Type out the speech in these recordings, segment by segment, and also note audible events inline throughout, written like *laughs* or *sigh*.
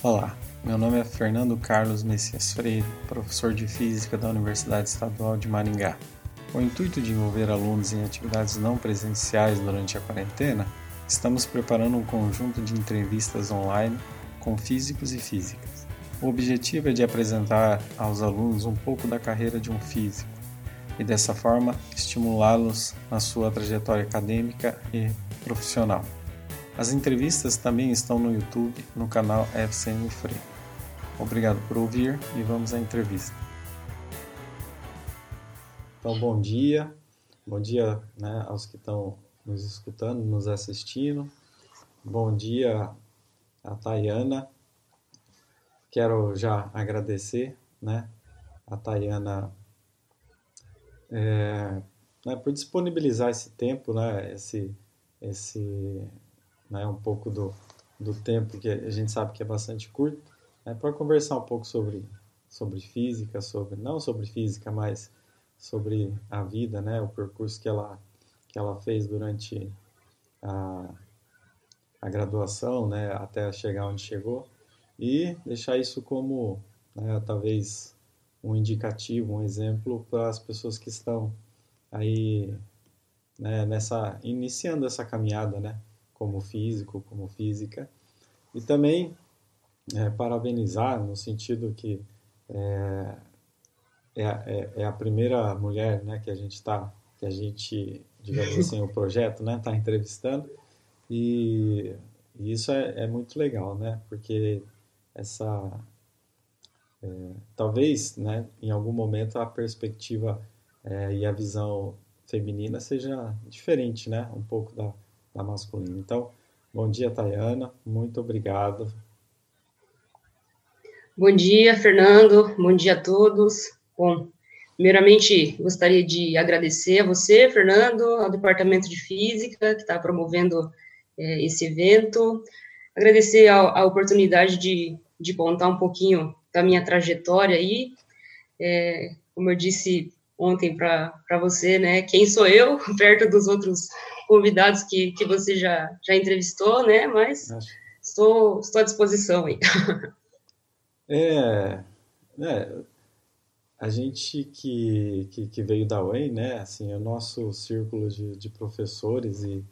Olá, meu nome é Fernando Carlos Messias Freire, professor de Física da Universidade Estadual de Maringá. Com o intuito de envolver alunos em atividades não presenciais durante a quarentena, estamos preparando um conjunto de entrevistas online com físicos e físicas. O objetivo é de apresentar aos alunos um pouco da carreira de um físico e, dessa forma, estimulá-los na sua trajetória acadêmica e profissional. As entrevistas também estão no YouTube, no canal FCM Freire. Obrigado por ouvir e vamos à entrevista. Então, bom dia. Bom dia né, aos que estão nos escutando, nos assistindo. Bom dia a Tayana. Quero já agradecer né, a Tayana é, né, por disponibilizar esse tempo, né, esse, esse né, um pouco do, do tempo que a gente sabe que é bastante curto, né, para conversar um pouco sobre, sobre física, sobre não sobre física, mas sobre a vida, né, o percurso que ela, que ela fez durante a, a graduação, né, até chegar onde chegou, e deixar isso como, né, talvez, um indicativo, um exemplo para as pessoas que estão aí né, nessa iniciando essa caminhada, né, como físico, como física. E também é, parabenizar no sentido que é, é, é, é a primeira mulher né, que a gente está, que a gente, digamos *laughs* assim, o projeto está né, tá entrevistando. E, e isso é, é, muito legal, né? Porque essa... É, talvez, né, em algum momento, a perspectiva é, e a visão feminina seja diferente, né? Um pouco da, da. Então, bom dia, Tayana. Muito obrigado. Bom dia, Fernando. Bom dia a todos. Bom, primeiramente, gostaria de agradecer a você, Fernando, ao Departamento de Física, que está promovendo é, esse evento. Agradecer a, a oportunidade de, de contar um pouquinho da minha trajetória aí. É, como eu disse ontem para você, né, quem sou eu, *laughs* perto dos outros convidados que, que você já, já entrevistou, né? Mas estou, estou à disposição aí. *laughs* É, é a gente que, que, que, veio da UEM, né? Assim, o nosso círculo de, de professores e,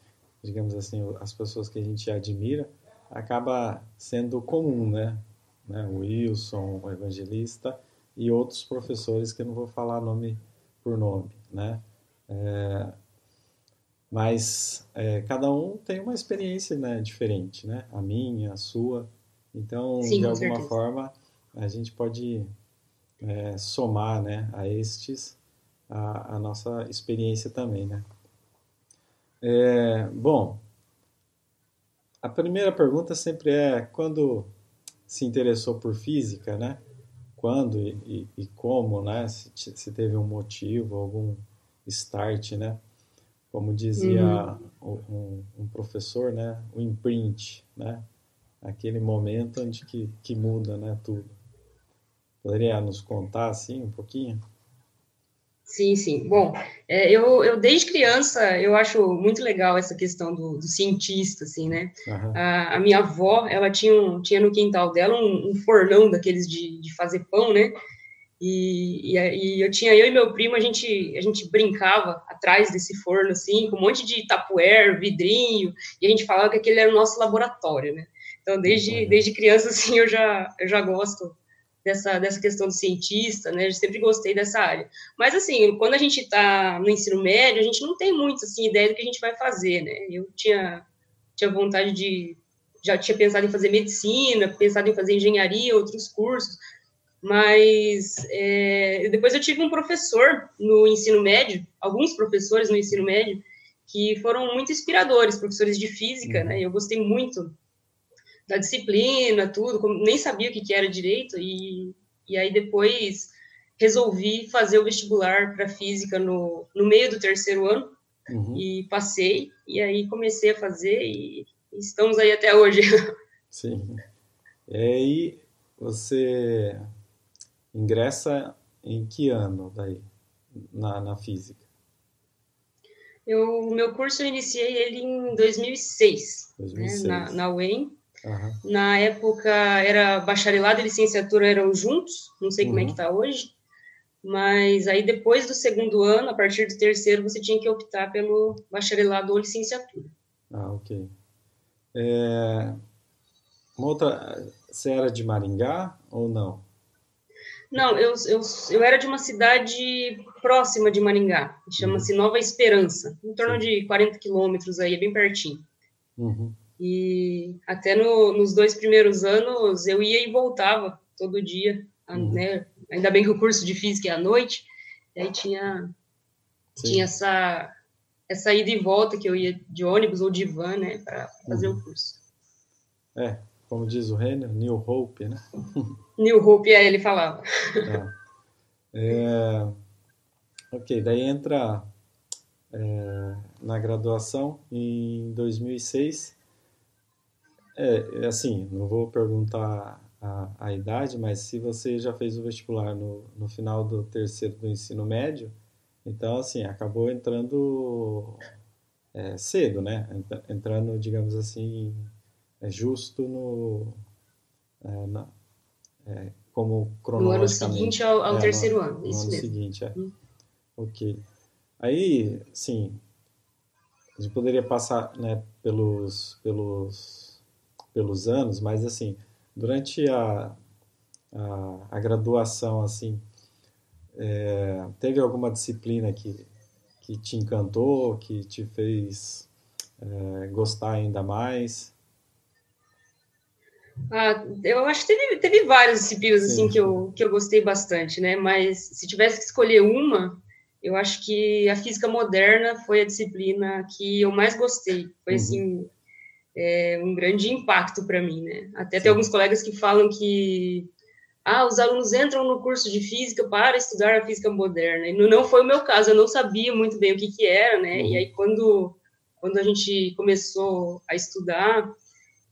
digamos assim, as pessoas que a gente admira, acaba sendo comum, né? né? O Wilson, o Evangelista e outros professores que eu não vou falar nome por nome, né? É, mas é, cada um tem uma experiência né, diferente, né? A minha, a sua. Então, Sim, de alguma certeza. forma, a gente pode é, somar né, a estes a, a, nossa experiência também, né? É, bom, a primeira pergunta sempre é quando se interessou por física, né? Quando e, e, como, né? Se, se teve um motivo, algum start, né? como dizia uhum. um, um, professor, né, o imprint, né, aquele momento onde que, que muda, né, tudo. Poderia nos contar, assim, um pouquinho? Sim, sim. Bom, é, eu, eu desde criança eu acho muito legal essa questão do, do cientista, assim, né? Uhum. A, a, minha avó, ela tinha, um, tinha no quintal dela um, um fornão daqueles de, de fazer pão, né? E, e, e, eu tinha eu e meu primo a gente a gente brincava atrás desse forno assim com um monte de tapuer vidrinho e a gente falava que aquele era o nosso laboratório né então desde uhum. desde criança *laughs* assim eu já eu já gosto dessa dessa questão do cientista né? Eu sempre gostei dessa área. Mas assim quando a gente está no ensino médio a gente não tem muito assim ideia do que a gente vai fazer né? Eu tinha tinha vontade de já tinha pensado em fazer medicina pensado em fazer engenharia outros cursos. Mas é, depois eu tive um professor no ensino médio, alguns professores no ensino médio, que foram muito inspiradores, professores de física, né? Eu gostei muito da disciplina, tudo, nem sabia o que, que era direito, e, e aí depois resolvi fazer o vestibular para física no, no meio do terceiro ano, uhum. e passei, e aí comecei a fazer, e estamos aí até hoje. *laughs* Sim. E aí, você ingressa em que ano daí, na, na física? Eu, o meu curso eu iniciei ele em 2006, 2006. Né, na, na UEM. Uhum. Na época era bacharelado e licenciatura eram juntos, não sei uhum. como é que está uhum. hoje. Mas aí depois do segundo ano, a partir do terceiro, você tinha que optar pelo bacharelado ou licenciatura. Ah, ok. É... Uma outra, você era de Maringá ou não? Não, eu, eu, eu era de uma cidade próxima de Maringá, chama-se uhum. Nova Esperança, em torno Sim. de 40 quilômetros aí, é bem pertinho. Uhum. E até no, nos dois primeiros anos eu ia e voltava todo dia, uhum. né? Ainda bem que o curso de física é à noite, e aí tinha, tinha essa, essa ida e volta que eu ia de ônibus ou de van, né, para fazer uhum. o curso. É, como diz o Renner, New Hope, né? *laughs* New Hope, é, ele falava. É. É, ok, daí entra é, na graduação em 2006. É, é, assim, não vou perguntar a, a, idade, mas se você já fez o vestibular no, no final do terceiro do ensino médio, então, assim, acabou entrando é, cedo, né? Entrando, digamos assim, é justo no, é, na, é, como cronologicamente. No ano seguinte ao, ao é, terceiro no, ano, no isso ano mesmo. seguinte, é. Hum. Ok. Aí, sim, a gente poderia passar né, pelos, pelos, pelos anos, mas assim, durante a, a, a graduação, assim, é, teve alguma disciplina que, que te encantou, que te fez é, gostar ainda mais? Ah, eu acho que teve, teve várias disciplinas assim que eu, que eu gostei bastante, né? Mas se tivesse que escolher uma, eu acho que a física moderna foi a disciplina que eu mais gostei. Foi uhum. assim é, um grande impacto para mim, né? Até Sim. tem alguns colegas que falam que ah, os alunos entram no curso de física para estudar a física moderna. E não foi o meu caso, eu não sabia muito bem o que, que era, né? Uhum. E aí quando quando a gente começou a estudar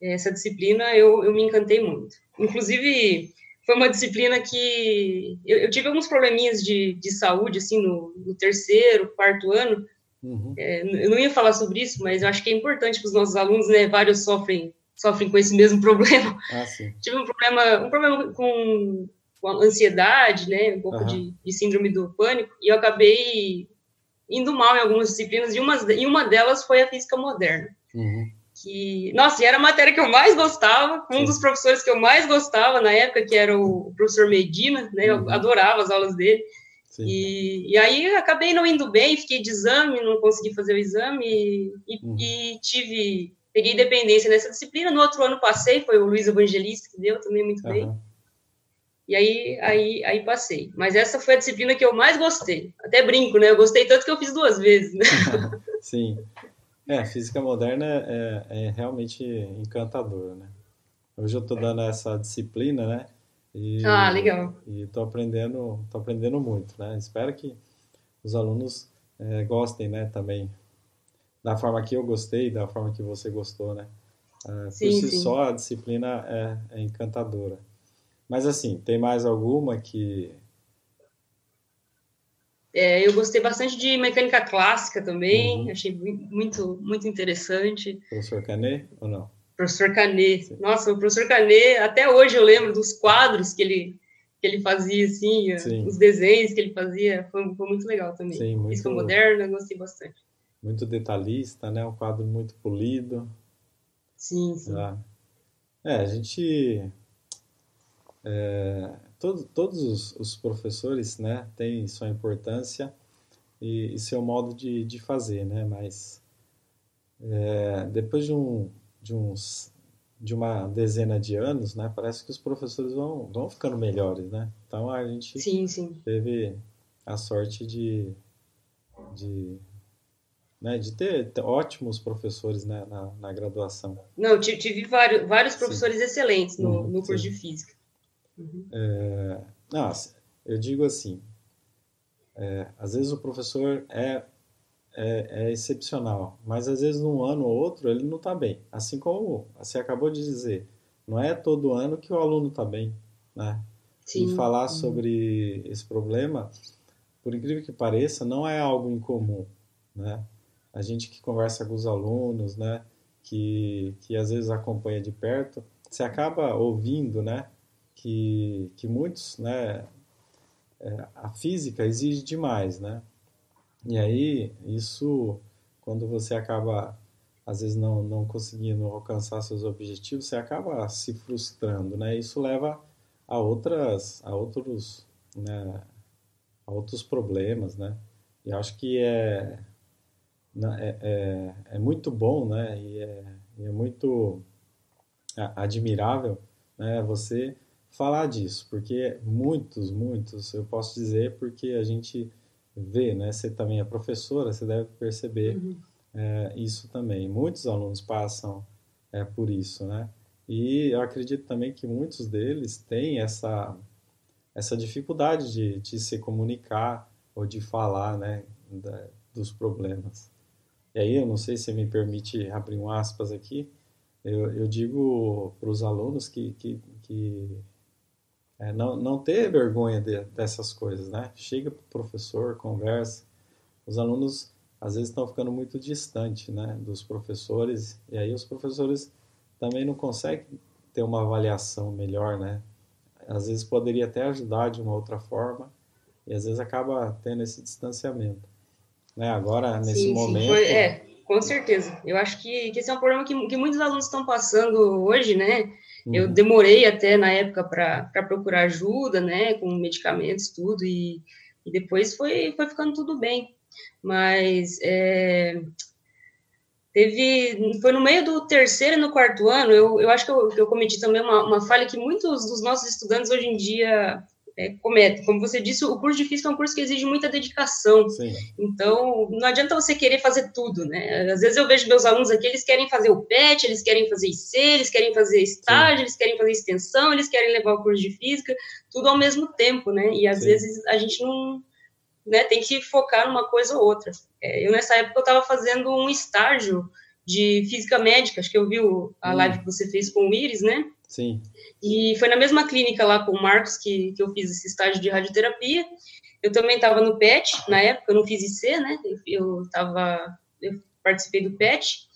essa disciplina eu, eu me encantei muito. Inclusive, foi uma disciplina que eu, eu tive alguns probleminhas de, de saúde, assim, no, no terceiro, quarto ano. Uhum. É, eu não ia falar sobre isso, mas eu acho que é importante para os nossos alunos, né? Vários sofrem, sofrem com esse *laughs* mesmo problema. Ah, tive um problema, um problema com, com ansiedade, né? Um pouco uhum. de, de síndrome do pânico, e eu acabei indo mal em algumas disciplinas, e uma, e uma delas foi a física moderna. Uhum que, nossa, e era a matéria que eu mais gostava, um Sim. dos professores que eu mais gostava na época, que era o professor Medina, né, eu uhum. adorava as aulas dele, e, e, aí acabei não indo bem, fiquei de exame, não consegui fazer o exame, e, uhum. e tive, peguei dependência nessa disciplina, no outro ano passei, foi o Luiz Evangelista que deu também muito uhum. bem, e aí, aí, aí passei. Mas essa foi a disciplina que eu mais gostei. Até brinco, né? Eu gostei tanto que eu fiz duas vezes. Né? *laughs* Sim. É, física moderna é, é realmente encantadora, né? Hoje eu estou dando essa disciplina, né? E, ah, legal. E estou aprendendo, tô aprendendo muito, né? Espero que os alunos é, gostem, né? Também da forma que eu gostei, da forma que você gostou, né? É, sim, por si sim. só a disciplina é, é encantadora. Mas assim, tem mais alguma que é, eu gostei bastante de mecânica clássica também, uhum. achei muito, muito interessante. Professor Canet ou não? Professor Canet. Nossa, o professor Canet, até hoje eu lembro dos quadros que ele, que ele fazia, assim, Sim. os desenhos que ele fazia, foi, foi muito legal também. Sim, muito, Física moderna, gostei bastante. Muito detalhista, né? Um quadro muito polido. Sim, sim. Ah. É, a gente... É, todo, todos os, os, professores né, têm sua importância e, e seu modo de, de fazer, né? Mas é, depois de, um, de, uns, de uma dezena de anos, né, parece que os professores vão, vão ficando melhores, né? Então a gente sim, sim. teve a sorte de, de né, de ter, ótimos professores né, na, na, graduação. Não, tive vários, vários professores sim. excelentes no, uhum, no curso de física. Uhum. É, não, eu digo assim, é, às vezes o professor é, é, é, excepcional, mas às vezes num ano ou outro ele não está bem. Assim como você acabou de dizer, não é todo ano que o aluno está bem, né? Sim. E falar sobre esse problema, por incrível que pareça, não é algo incomum, né? A gente que conversa com os alunos, né? que, que às vezes acompanha de perto, você acaba ouvindo, né, que, que muitos, né, é, a física exige demais, né, e aí isso, quando você acaba, às vezes, não, não conseguindo alcançar seus objetivos, você acaba se frustrando, né, isso leva a outras, a outros, né, a outros problemas, né, e acho que é, é, é, é muito bom, né, e é, e é muito admirável né, você falar disso, porque muitos, muitos, eu posso dizer, porque a gente vê, né, você também é professora, você deve perceber uhum. é, isso também. Muitos alunos passam é, por isso, né? E eu acredito também que muitos deles têm essa, essa dificuldade de, de se comunicar ou de falar, né, da, dos problemas. E aí, eu não sei se me permite abrir um aspas aqui, eu, eu digo para os alunos que, que, que é, não, não ter vergonha de, dessas coisas, né? Chega para o professor, conversa. Os alunos, às vezes, estão ficando muito distantes né, dos professores, e aí os professores também não conseguem ter uma avaliação melhor, né? Às vezes poderia até ajudar de uma outra forma, e às vezes acaba tendo esse distanciamento. Né? Agora, nesse sim, momento. Sim, foi, é, com certeza. Eu acho que, que esse é um problema que, que muitos alunos estão passando hoje, né? Uhum. Eu demorei até na época para procurar ajuda, né? Com medicamentos, tudo, e, e depois foi, foi ficando tudo bem. Mas é, teve foi no meio do terceiro e no quarto ano eu, eu acho que eu, eu cometi também uma, uma falha que muitos dos nossos estudantes hoje em dia é, comete. Como você disse, o curso de física é um curso que exige muita dedicação. Sim. Então, não adianta você querer fazer tudo, né? Às vezes eu vejo meus alunos aqui, eles querem fazer o PET, eles querem fazer IC, eles querem fazer estágio, Sim. eles querem fazer extensão, eles querem levar o curso de física, tudo ao mesmo tempo, né? E às Sim. vezes a gente não né, tem que focar numa coisa ou outra. É, eu, nessa época, eu estava fazendo um estágio de física médica, acho que eu vi a hum. live que você fez com o Iris, né? Sim. E foi na mesma clínica lá com o Marcos que, que eu fiz esse estágio de radioterapia. Eu também estava no PET, na época, eu não fiz IC, né? Eu, eu, tava, eu participei do PET.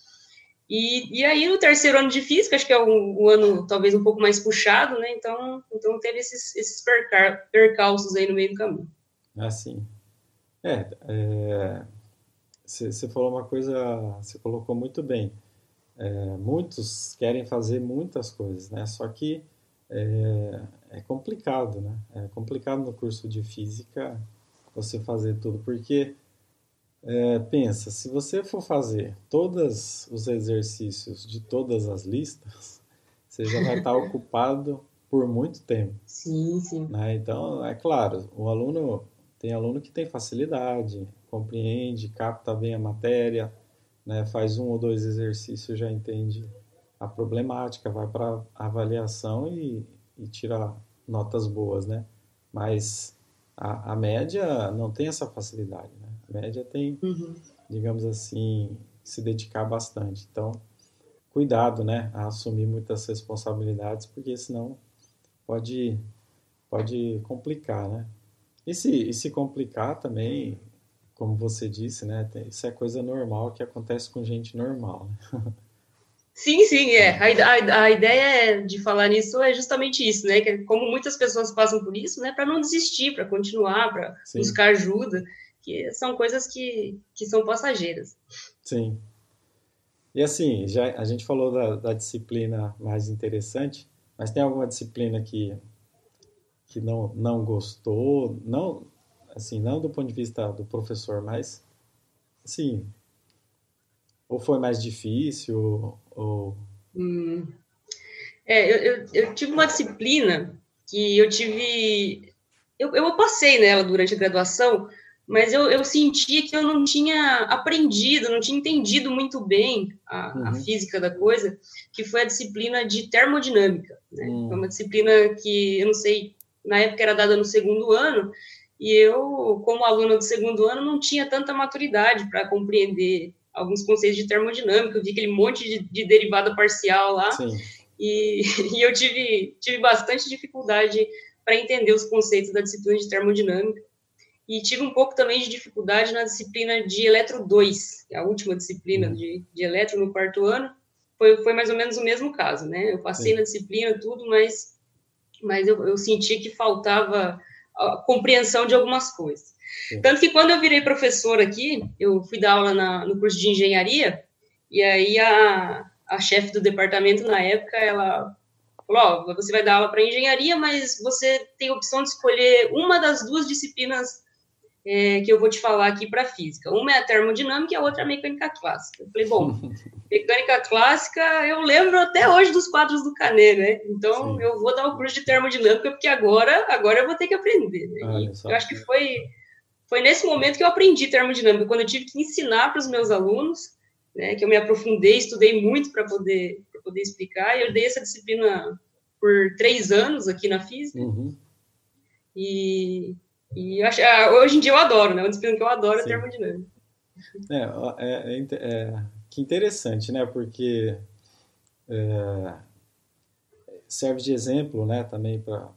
E, e aí, no terceiro ano de física, acho que é um, um ano talvez um pouco mais puxado, né? Então, então teve esses, esses percalços aí no meio do caminho. Ah, sim. É, você é, falou uma coisa, você colocou muito bem é, muitos querem fazer muitas coisas, né? Só que é, é, complicado, né? É complicado no curso de física você fazer tudo, porque é, pensa, se você for fazer todos os exercícios de todas as listas, *laughs* você já vai estar *laughs* ocupado por muito tempo. Sim, sim. Né? Então, é claro, o aluno tem aluno que tem facilidade, compreende, capta bem a matéria, né, faz um ou dois exercícios, já entende a problemática, vai para avaliação e, e tira notas boas, né? Mas a, a, média não tem essa facilidade, né? A média tem, uhum. digamos assim, se dedicar bastante. Então, cuidado, né, a assumir muitas responsabilidades, porque senão pode pode complicar, né? E se, e se complicar também, como você disse, né? Isso é coisa normal que acontece com gente normal. Né? Sim, sim, é. A, a, a, ideia de falar nisso é justamente isso, né? Que como muitas pessoas passam por isso, né? Para não desistir, para continuar, para buscar ajuda, que são coisas que, que são passageiras. Sim. E assim, já a gente falou da, da disciplina mais interessante, mas tem alguma disciplina que que não não gostou, não assim, não do ponto de vista do professor, mas, assim, ou foi mais difícil, ou... Hum. É, eu, eu, eu, tive uma disciplina que eu tive... Eu, eu passei nela durante a graduação, mas eu, eu sentia que eu não tinha aprendido, não tinha entendido muito bem a, uhum. a física da coisa, que foi a disciplina de termodinâmica. Né? Uhum. Foi uma disciplina que, eu não sei, na época era dada no segundo ano, e eu, como aluna do segundo ano, não tinha tanta maturidade para compreender alguns conceitos de termodinâmica, eu vi aquele monte de, de derivada parcial lá, e, *laughs* e, eu tive, tive bastante dificuldade para entender os conceitos da disciplina de termodinâmica, e tive um pouco também de dificuldade na disciplina de eletro 2, é a última disciplina de, de eletro no quarto ano, foi, foi mais ou menos o mesmo caso, né? Eu passei Sim. na disciplina, tudo, mas, mas eu, eu senti que faltava a compreensão de algumas coisas. Sim. Tanto que quando eu virei professor aqui, eu fui dar aula na, no curso de engenharia, e aí a, a chefe do departamento na época, ela falou, ó, você vai dar aula para engenharia, mas você tem a opção de escolher uma das duas disciplinas é, que eu vou te falar aqui para física. Uma é a termodinâmica e a outra é a mecânica clássica. Eu falei, bom, *laughs* mecânica clássica eu lembro até hoje dos quadros do Caneiro, né? Então Sim. eu vou dar o curso de termodinâmica porque agora, agora eu vou ter que aprender. Né? eu acho que foi foi nesse momento que eu aprendi termodinâmica, quando eu tive que ensinar para os meus alunos, né, que eu me aprofundei, estudei muito para poder, poder explicar, e eu dei essa disciplina por três anos aqui na física, uhum. e, e acho, ah, hoje em dia eu adoro, né, uma disciplina que eu adoro é Sim. é termodinâmica. É, é, é, é, interessante, né, porque é, serve de exemplo, né, também para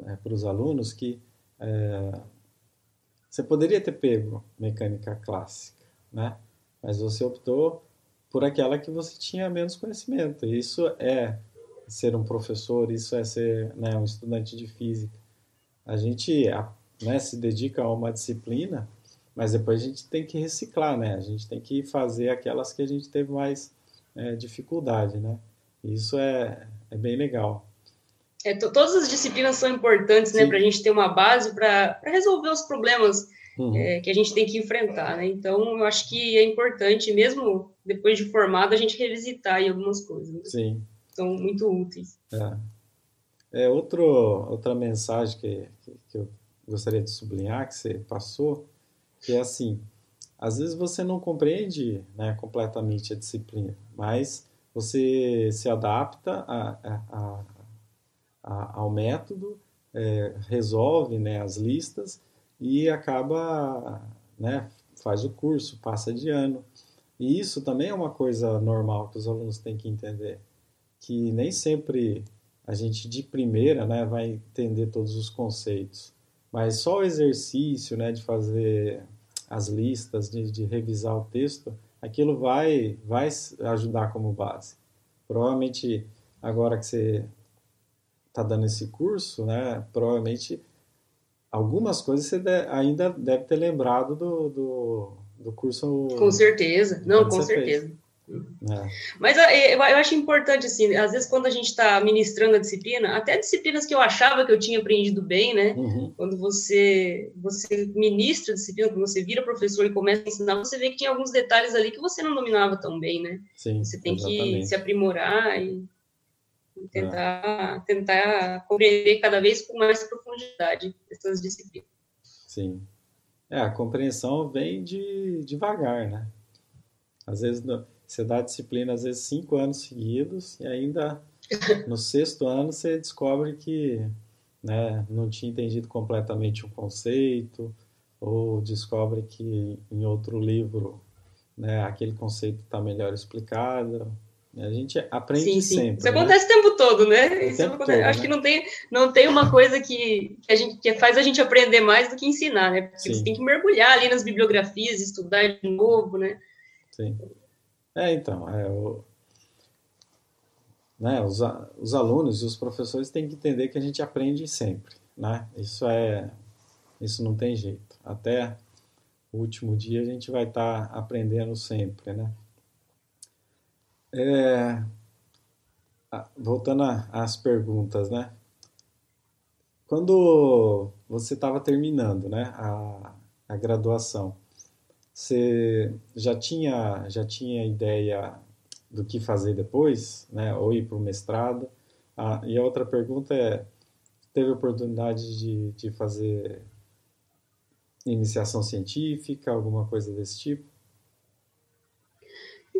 é, os alunos que é, você poderia ter pego mecânica clássica, né? Mas você optou por aquela que você tinha menos conhecimento. Isso é ser um professor, isso é ser né, um estudante de física. A gente né, se dedica a uma disciplina, mas depois a gente tem que reciclar, né? A gente tem que fazer aquelas que a gente teve mais é, dificuldade, né? Isso é, é bem legal. É, todas as disciplinas são importantes, né, para a gente ter uma base para resolver os problemas uhum. é, que a gente tem que enfrentar, né? Então, eu acho que é importante, mesmo depois de formado, a gente revisitar aí algumas coisas. Né? Sim. São muito úteis. É, é outro, outra mensagem que, que, que eu gostaria de sublinhar, que você passou, que é assim, às vezes você não compreende né, completamente a disciplina, mas você se adapta a, a, a, ao método, é, resolve né, as listas e acaba, né, faz o curso, passa de ano. E isso também é uma coisa normal que os alunos têm que entender, que nem sempre a gente de primeira, né, vai entender todos os conceitos, mas só o exercício, né, de fazer as listas, de, de revisar o texto, aquilo vai vai ajudar como base. Provavelmente agora que você está dando esse curso, né, provavelmente algumas coisas você ainda deve ter lembrado do, do, do curso. Com certeza, não, com certeza. É. Mas eu, eu acho importante, assim, às vezes quando a gente está ministrando a disciplina, até disciplinas que eu achava que eu tinha aprendido bem, né? Uhum. Quando você, você ministra a disciplina, quando você vira professor e começa a ensinar, você vê que tem alguns detalhes ali que você não dominava tão bem, né? Sim, você tem exatamente. que se aprimorar e tentar, é. tentar compreender cada vez com mais profundidade essas disciplinas. Sim. É, a compreensão vem de devagar, né? Às vezes você dá disciplina, às vezes cinco anos seguidos, e ainda *laughs* no sexto ano você descobre que né, não tinha entendido completamente o conceito, ou descobre que em outro livro né, aquele conceito está melhor explicado, a gente aprende sim, sim. sempre. Isso né? acontece o tempo todo, né? O tempo todo, Acho né? que não tem, não tem uma coisa que, que, a gente, que faz a gente aprender mais do que ensinar, né? Porque sim. você tem que mergulhar ali nas bibliografias, estudar de novo, né? Sim. É, então, é, o, né, os, os alunos e os professores têm que entender que a gente aprende sempre, né? Isso é, isso não tem jeito. Até o último dia a gente vai estar tá aprendendo sempre, né? É, voltando às perguntas, né? Quando você estava terminando, né, a, a graduação, você já tinha já tinha ideia do que fazer depois, né? Ou ir para o mestrado? Ah, e a outra pergunta é, teve oportunidade de, de fazer iniciação científica, alguma coisa desse tipo?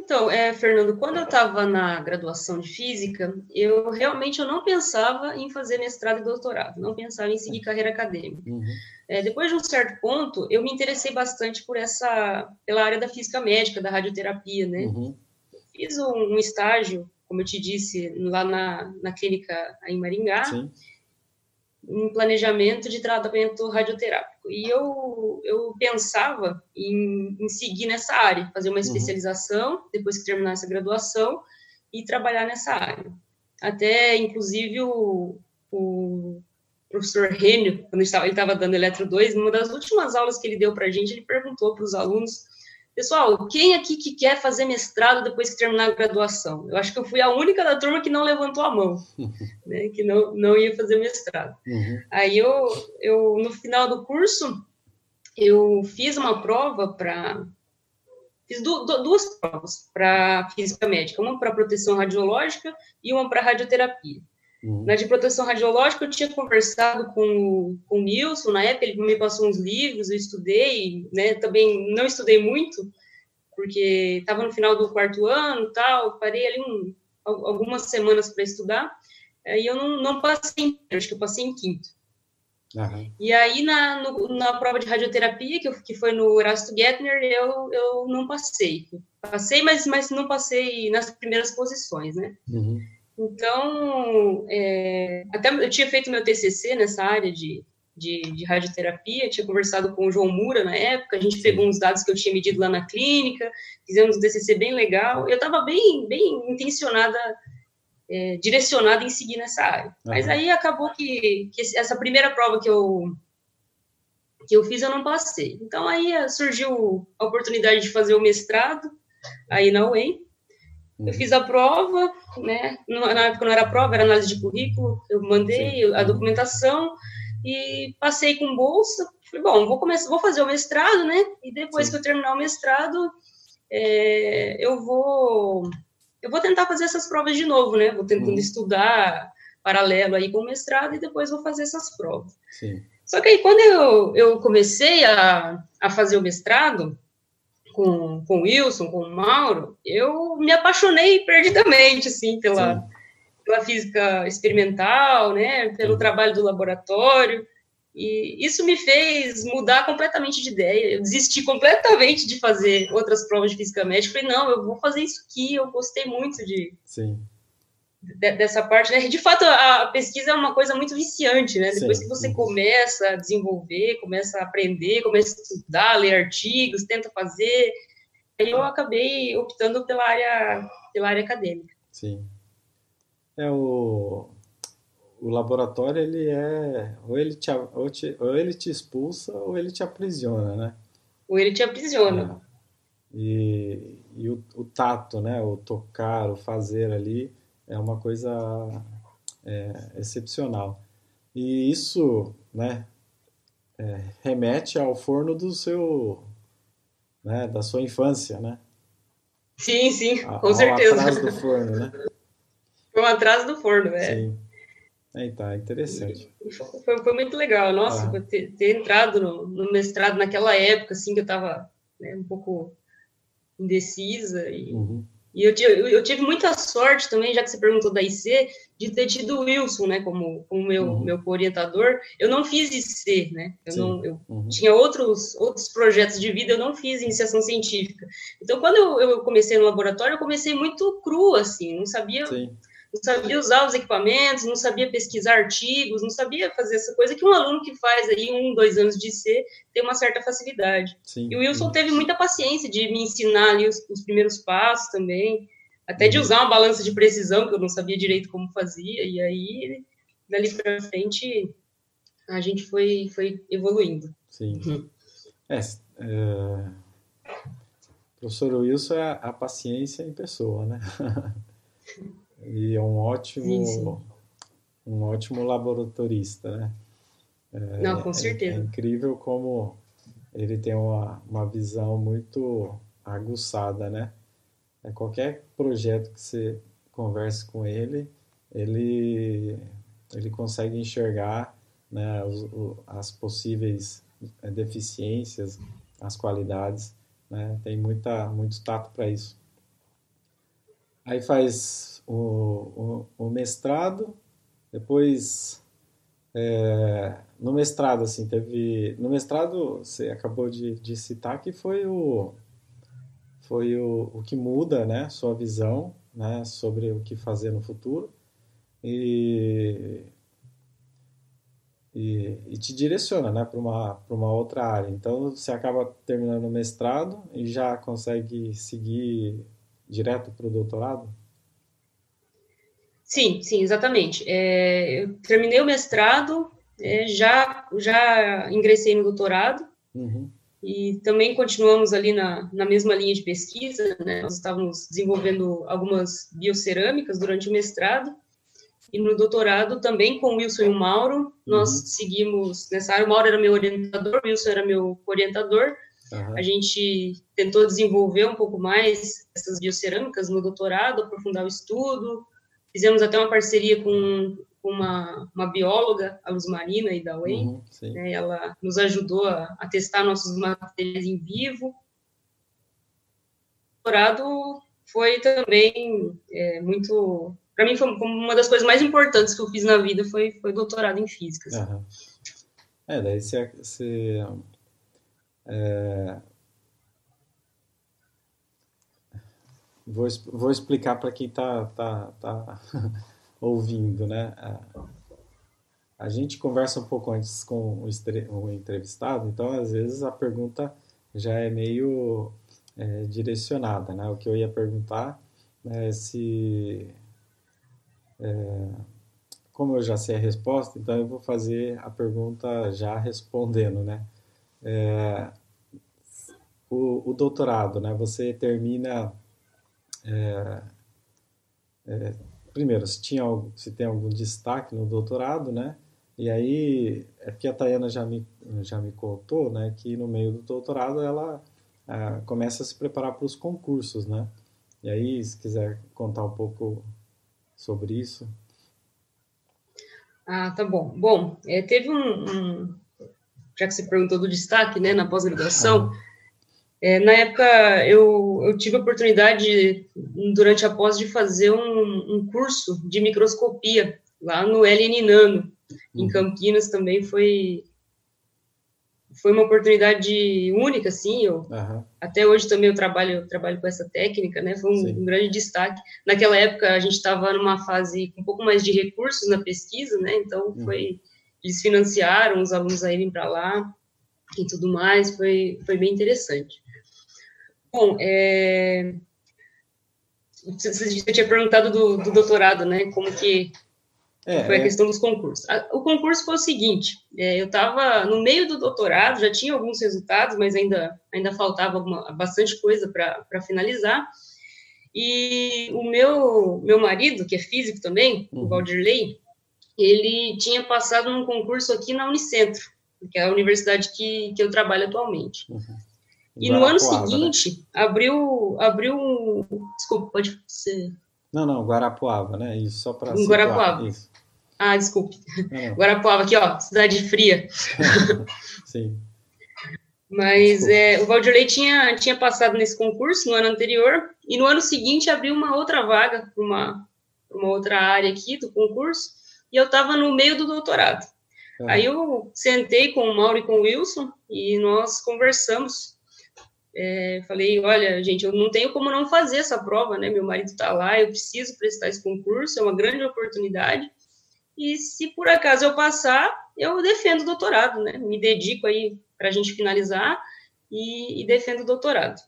Então, é, Fernando, quando eu estava na graduação de física, eu realmente eu não pensava em fazer mestrado e doutorado, não pensava em seguir carreira acadêmica. Uhum. É, depois de um certo ponto, eu me interessei bastante por essa, pela área da física médica, da radioterapia, né? Uhum. Fiz um, um, estágio, como eu te disse, lá na, na clínica em Maringá. Sim em planejamento de tratamento radioterápico. E eu, eu pensava em, em seguir nessa área, fazer uma uhum. especialização, depois que terminasse a graduação, ir trabalhar nessa área. Até, inclusive, o, o professor Rênio, quando ele estava dando Eletro 2, numa das últimas aulas que ele deu para a gente, ele perguntou para os alunos Pessoal, quem aqui que quer fazer mestrado depois que terminar a graduação? Eu acho que eu fui a única da turma que não levantou a mão, *laughs* né, que não, não ia fazer mestrado. Uhum. Aí eu, eu, no final do curso, eu fiz uma prova para. Fiz du, du, duas provas para física médica, uma para proteção radiológica e uma para radioterapia. Uhum. Na de proteção radiológica, eu tinha conversado com, com o Nilson, na época, ele me passou uns livros, eu estudei, né, também não estudei muito, porque estava no final do quarto ano tal, parei ali um, algumas semanas para estudar, e eu não, não passei, acho que eu passei em quinto. Uhum. E aí, na, no, na prova de radioterapia, que, eu, que foi no Erasto Gettner, eu, eu não passei. Passei, mas, mas não passei nas primeiras posições, né? Uhum. Então, é, até eu tinha feito meu TCC nessa área de, de, de, radioterapia, tinha conversado com o João Mura na época, a gente pegou uns dados que eu tinha medido lá na clínica, fizemos um TCC bem legal, eu estava bem, bem intencionada, é, direcionada em seguir nessa área. Uhum. Mas aí acabou que, que, essa primeira prova que eu, que eu fiz, eu não passei. Então aí surgiu a oportunidade de fazer o mestrado aí na UEM, eu fiz a prova, né? Na época não era prova, era análise de currículo. Eu mandei a documentação e passei com bolsa. Falei, bom, vou começar, vou fazer o mestrado, né? E depois Sim. que eu terminar o mestrado, é, eu vou eu vou tentar fazer essas provas de novo, né? Vou tentando uhum. estudar paralelo aí com o mestrado e depois vou fazer essas provas. Sim. Só que aí quando eu, eu comecei a, a fazer o mestrado, com, com o Wilson, com o Mauro, eu me apaixonei perdidamente, assim, pela, pela física experimental, né, pelo trabalho do laboratório, e isso me fez mudar completamente de ideia. Eu desisti completamente de fazer outras provas de física médica. Falei, não, eu vou fazer isso aqui. Eu gostei muito de, Sim dessa parte, né? De fato, a pesquisa é uma coisa muito viciante, né? Depois sim, que você começa a desenvolver, começa a aprender, começa a estudar, ler artigos, tenta fazer, aí eu acabei optando pela área, pela área acadêmica. Sim. É o, o laboratório, ele é, ou ele te, ou, te, ou ele te expulsa ou ele te aprisiona, né? Ou ele te aprisiona. É. E, e o, o tato, né? O tocar, o fazer ali é uma coisa é, excepcional. E isso, né, é, remete ao forno do seu, né, da sua infância, né? Sim, sim, com a, certeza. atraso do forno, né? Foi um atraso do forno, é. Sim. Então, é interessante. Foi, foi muito legal, nossa, ah. ter, ter, entrado no, no, mestrado naquela época, assim, que eu estava né, um pouco indecisa e... Uhum e eu, eu, eu, tive muita sorte também, já que você perguntou da IC, de ter tido o Wilson, né, como, como meu, uhum. meu orientador. Eu não fiz IC, né? Eu, não, eu uhum. tinha outros, outros projetos de vida, eu não fiz iniciação científica. Então, quando eu, eu comecei no laboratório, eu comecei muito cru, assim, não sabia... Sim não sabia usar os equipamentos, não sabia pesquisar artigos, não sabia fazer essa coisa que um aluno que faz aí um, dois anos de C tem uma certa facilidade. Sim, e o Wilson sim. teve muita paciência de me ensinar ali os, os primeiros passos também, até de uhum. usar uma balança de precisão, que eu não sabia direito como fazia, e aí, dali para frente, a gente foi, foi evoluindo. Sim. Uhum. É, é... Professor Wilson é a paciência em pessoa, né? *laughs* E é um ótimo, sim, sim. um ótimo laboratorista, né? É, Não, com certeza. É, é, incrível como ele tem uma, uma visão muito aguçada, né? É, qualquer projeto que você converse com ele, ele, ele consegue enxergar né, os, as possíveis é, deficiências, as qualidades, né? Tem muita, muito tato para isso. Aí faz o, o, o mestrado, depois é, no mestrado, assim, teve. No mestrado, você acabou de, de citar que foi o. Foi o, o que muda, né? Sua visão, né? Sobre o que fazer no futuro. E. E, e te direciona, né? Para uma, uma outra área. Então, você acaba terminando o mestrado e já consegue seguir direto para o doutorado? Sim, sim, exatamente. É, eu terminei o mestrado, é, já, já ingressei no doutorado, uhum. e também continuamos ali na, na mesma linha de pesquisa, né? Nós estávamos desenvolvendo algumas biocerâmicas durante o mestrado, e no doutorado também com o Wilson e o Mauro, nós uhum. seguimos nessa área. O Mauro era meu orientador, o Wilson era meu orientador. Uhum. A gente tentou desenvolver um pouco mais essas biocerâmicas no doutorado, aprofundar o estudo. Fizemos até uma parceria com, uma, uma bióloga, a Luz Marina e da UEM. Uhum, né, ela nos ajudou a, a testar nossos materiais em vivo. O doutorado foi também é, muito para mim foi uma das coisas mais importantes que eu fiz na vida foi foi doutorado em física. Assim. Uhum. É, daí você, você é... vou, vou explicar para quem está tá, tá *laughs* ouvindo, né? A gente conversa um pouco antes com o entrevistado, então às vezes a pergunta já é meio é, direcionada, né? O que eu ia perguntar é se é, como eu já sei a resposta, então eu vou fazer a pergunta já respondendo, né? É, o, o, doutorado, né? Você termina é, é, primeiro, se tinha se tem algum destaque no doutorado, né? E aí é porque a Tayana já me já me contou, né? Que no meio do doutorado ela começa a se preparar para os concursos, né? E aí, se quiser contar um pouco sobre isso? Ah, tá bom. Bom, é, teve um, um, Já que você perguntou do destaque, né, na pós-graduação, ah. É, na época eu, eu tive a oportunidade, durante a pós, de fazer um, um curso de microscopia lá no LN Nano, em uhum. Campinas também foi foi uma oportunidade única, assim, eu, uhum. até hoje também eu trabalho, eu trabalho com essa técnica, né, foi um, um grande destaque. Naquela época a gente estava numa fase com um pouco mais de recursos na pesquisa, né, então uhum. foi, eles financiaram os alunos a irem para lá e tudo mais, foi, foi bem interessante. Bom, é, você tinha perguntado do, do doutorado, né, como que é, foi a é. questão dos concursos. O concurso foi o seguinte: é, eu estava no meio do doutorado, já tinha alguns resultados, mas ainda, ainda faltava alguma, bastante coisa para finalizar. E o meu, meu marido, que é físico também, uhum. o Valdirley, ele tinha passado num concurso aqui na Unicentro, que é a universidade que, que eu trabalho atualmente. Uhum. E no ano né? seguinte, né? abriu, abriu. Desculpa, pode ser. Não, não, Guarapuava, né? Isso, só para. Guarapuava. Isso. Ah, desculpe. É. *laughs* Guarapuava, aqui, ó, cidade fria. *laughs* Sim. Mas é, o Valdirley tinha, tinha passado nesse concurso no ano anterior, e no ano seguinte abriu uma outra vaga para uma, uma outra área aqui do concurso, e eu estava no meio do doutorado. É. Aí eu sentei com o Mauro e com o Wilson, e nós conversamos. É, falei, olha, gente, eu não tenho como não fazer essa prova, né? Meu marido está lá, eu preciso prestar esse concurso, é uma grande oportunidade. E se por acaso eu passar, eu defendo o doutorado, né? Me dedico aí para a gente finalizar e, e, defendo o doutorado.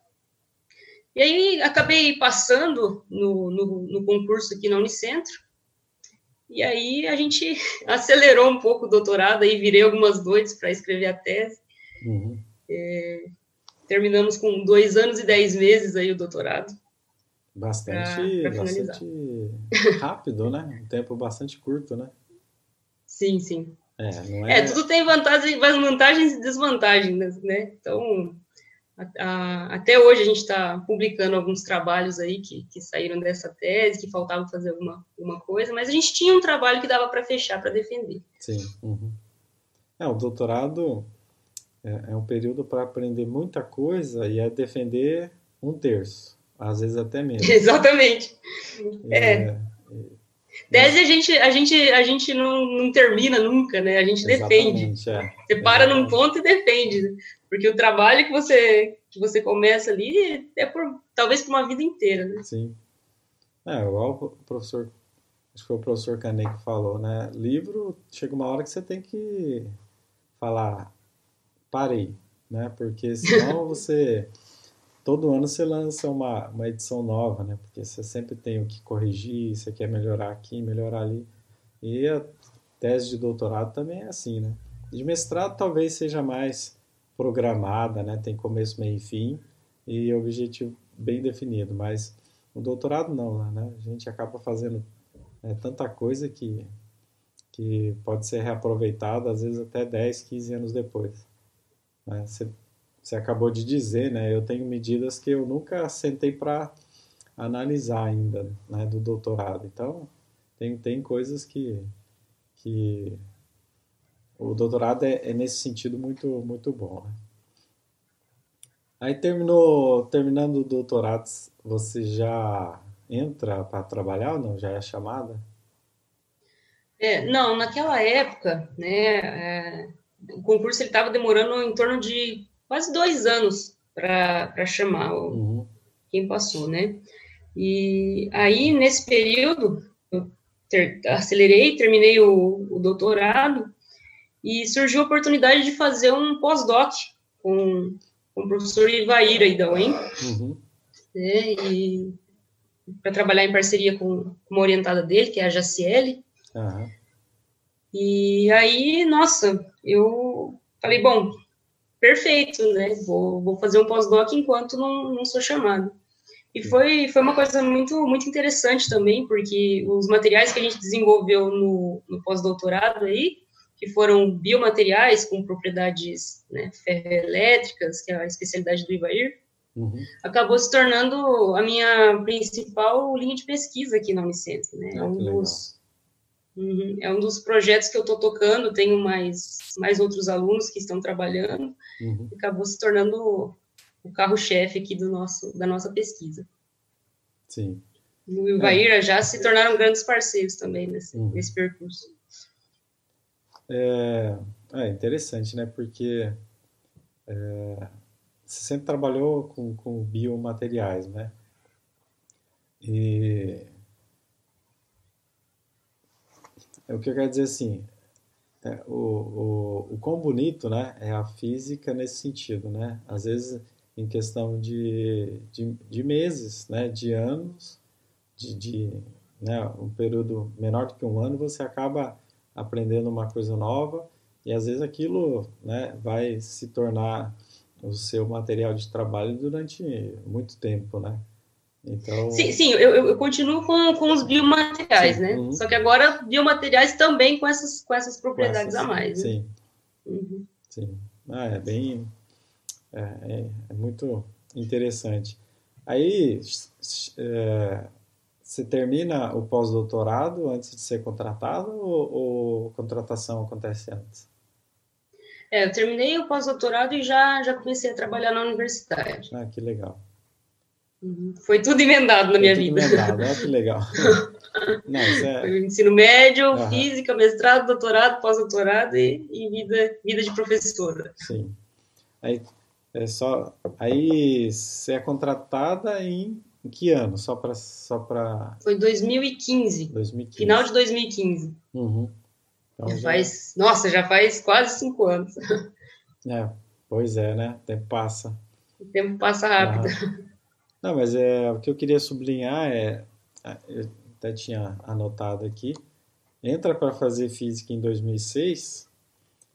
E aí acabei passando no, no, no concurso aqui na Unicentro, e aí a gente *laughs* acelerou um pouco o doutorado, aí virei algumas noites para escrever a tese. Uhum. É, terminamos com dois anos e dez meses aí o doutorado. Bastante, pra, pra bastante *laughs* rápido, né? Um tempo bastante curto, né? Sim, sim. É, é... é tudo tem vantagens, vantagens e desvantagens, né? Então, a, a, até hoje a gente está publicando alguns trabalhos aí que, que saíram dessa tese, que faltava fazer alguma, alguma coisa, mas a gente tinha um trabalho que dava para fechar, para defender. Sim. Uhum. É, o doutorado é, é um período para aprender muita coisa e é defender um terço às vezes até menos. *laughs* Exatamente. É. é. Tese a gente, a gente, a gente não, não termina nunca, né? A gente defende. É. Você para num ponto e defende. Porque o trabalho que você, que você começa ali é por talvez por uma vida inteira, né? Sim. É, igual o professor, acho que foi o professor Canet que falou, né? Livro, chega uma hora que você tem que falar, parei, né? Porque senão *laughs* você todo ano você lança uma, uma edição nova, né? Porque você sempre tem o que corrigir, você quer melhorar aqui, melhorar ali. E a tese de doutorado também é assim, né? De mestrado talvez seja mais programada, né? Tem começo, meio e fim e objetivo bem definido, mas o doutorado não, né? A gente acaba fazendo é, tanta coisa que, que pode ser reaproveitada, às vezes até 10, 15 anos depois. Né? Você, você acabou de dizer, né? Eu tenho medidas que eu nunca sentei para analisar ainda, né? Do doutorado. Então, tem, tem coisas que, que o doutorado é, é, nesse sentido muito muito bom. Né? Aí terminou, terminando o doutorado, você já entra para trabalhar ou não? Já é chamada? É, não, naquela época, né, é, o concurso ele estava demorando em torno de quase dois anos para chamar o, uhum. quem passou, né? E aí nesse período eu ter, acelerei, terminei o, o doutorado e surgiu a oportunidade de fazer um pós-doc com, com o professor Ivair aí da UEM, uhum. né, e para trabalhar em parceria com uma orientada dele, que é a Jaciele. Uhum. E aí, nossa, eu falei, bom, perfeito, né? Vou, vou fazer um pós-doc enquanto não, não sou chamado. E foi, foi uma coisa muito, muito interessante também, porque os materiais que a gente desenvolveu no, no pós-doutorado aí, que foram biomateriais com propriedades né, ferroelétricas, que é a especialidade do Ivair, uhum. acabou se tornando a minha principal linha de pesquisa aqui na Unicentro. Né? Ah, é, um dos, uhum, é um dos projetos que eu estou tocando, tenho mais, mais outros alunos que estão trabalhando, uhum. acabou se tornando o carro-chefe aqui do nosso, da nossa pesquisa. Sim. O Ivair é. já se tornaram grandes parceiros também nesse, uhum. nesse percurso. É, é interessante, né? Porque é, você sempre trabalhou com, com biomateriais, né? E é o que eu quero dizer assim, é, o, o, o quão bonito, né, é a física nesse sentido, né? Às vezes em questão de, de, de meses, né, de anos, de, de né, um período menor do que um ano, você acaba aprendendo uma coisa nova e às vezes aquilo né, vai se tornar o seu material de trabalho durante muito tempo, né? Então... Sim, sim eu, eu continuo com, com os biomateriais, sim, né? Uhum. Só que agora biomateriais também com essas, com essas propriedades com essas, a mais. Sim. Né? Uhum. Sim. Ah, é bem. É, é, é, muito interessante. Aí, é, você termina o pós-doutorado antes de ser contratado ou, ou contratação acontece antes? É, eu terminei o pós-doutorado e já, já comecei a trabalhar na universidade. Ah, que legal. Uhum. Foi tudo emendado na minha tudo vida. Emendado, olha que legal. *laughs* Não, é... Foi ensino médio, uhum. física, mestrado, doutorado, pós-doutorado e, e, vida, vida de professora. Sim. Aí, é só, aí você é contratada em, em que ano? Só para. Só pra... Foi 2015, 2015. Final de 2015. Uhum. Então, já, já faz, nossa, já faz quase cinco anos. É, pois é, né? O tempo passa. O tempo passa rápido. Não, mas é, o que eu queria sublinhar é, eu até tinha anotado aqui, entra para fazer física em 2006,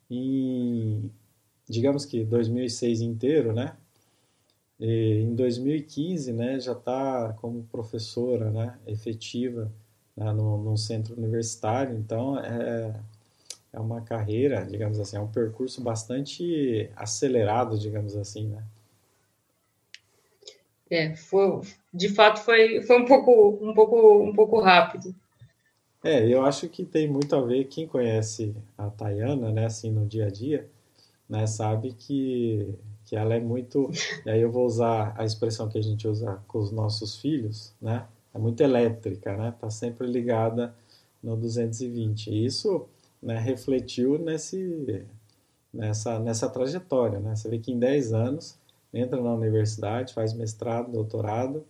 em, digamos que 2006 inteiro, né? E em 2015, né, já está como professora, né, efetiva né, no, no centro universitário, então é, é uma carreira, digamos assim, é um percurso bastante acelerado, digamos assim, né? É, foi, de fato foi, foi um pouco um pouco um pouco rápido. É, eu acho que tem muito a ver quem conhece a Tayana, né, assim no dia a dia, né, sabe que que ela é muito, e aí eu vou usar a expressão que a gente usa com os nossos filhos, né? É muito elétrica, né? Tá sempre ligada no 220. E isso né, refletiu nesse, nessa, nessa trajetória. Né? Você vê que em 10 anos entra na universidade, faz mestrado, doutorado,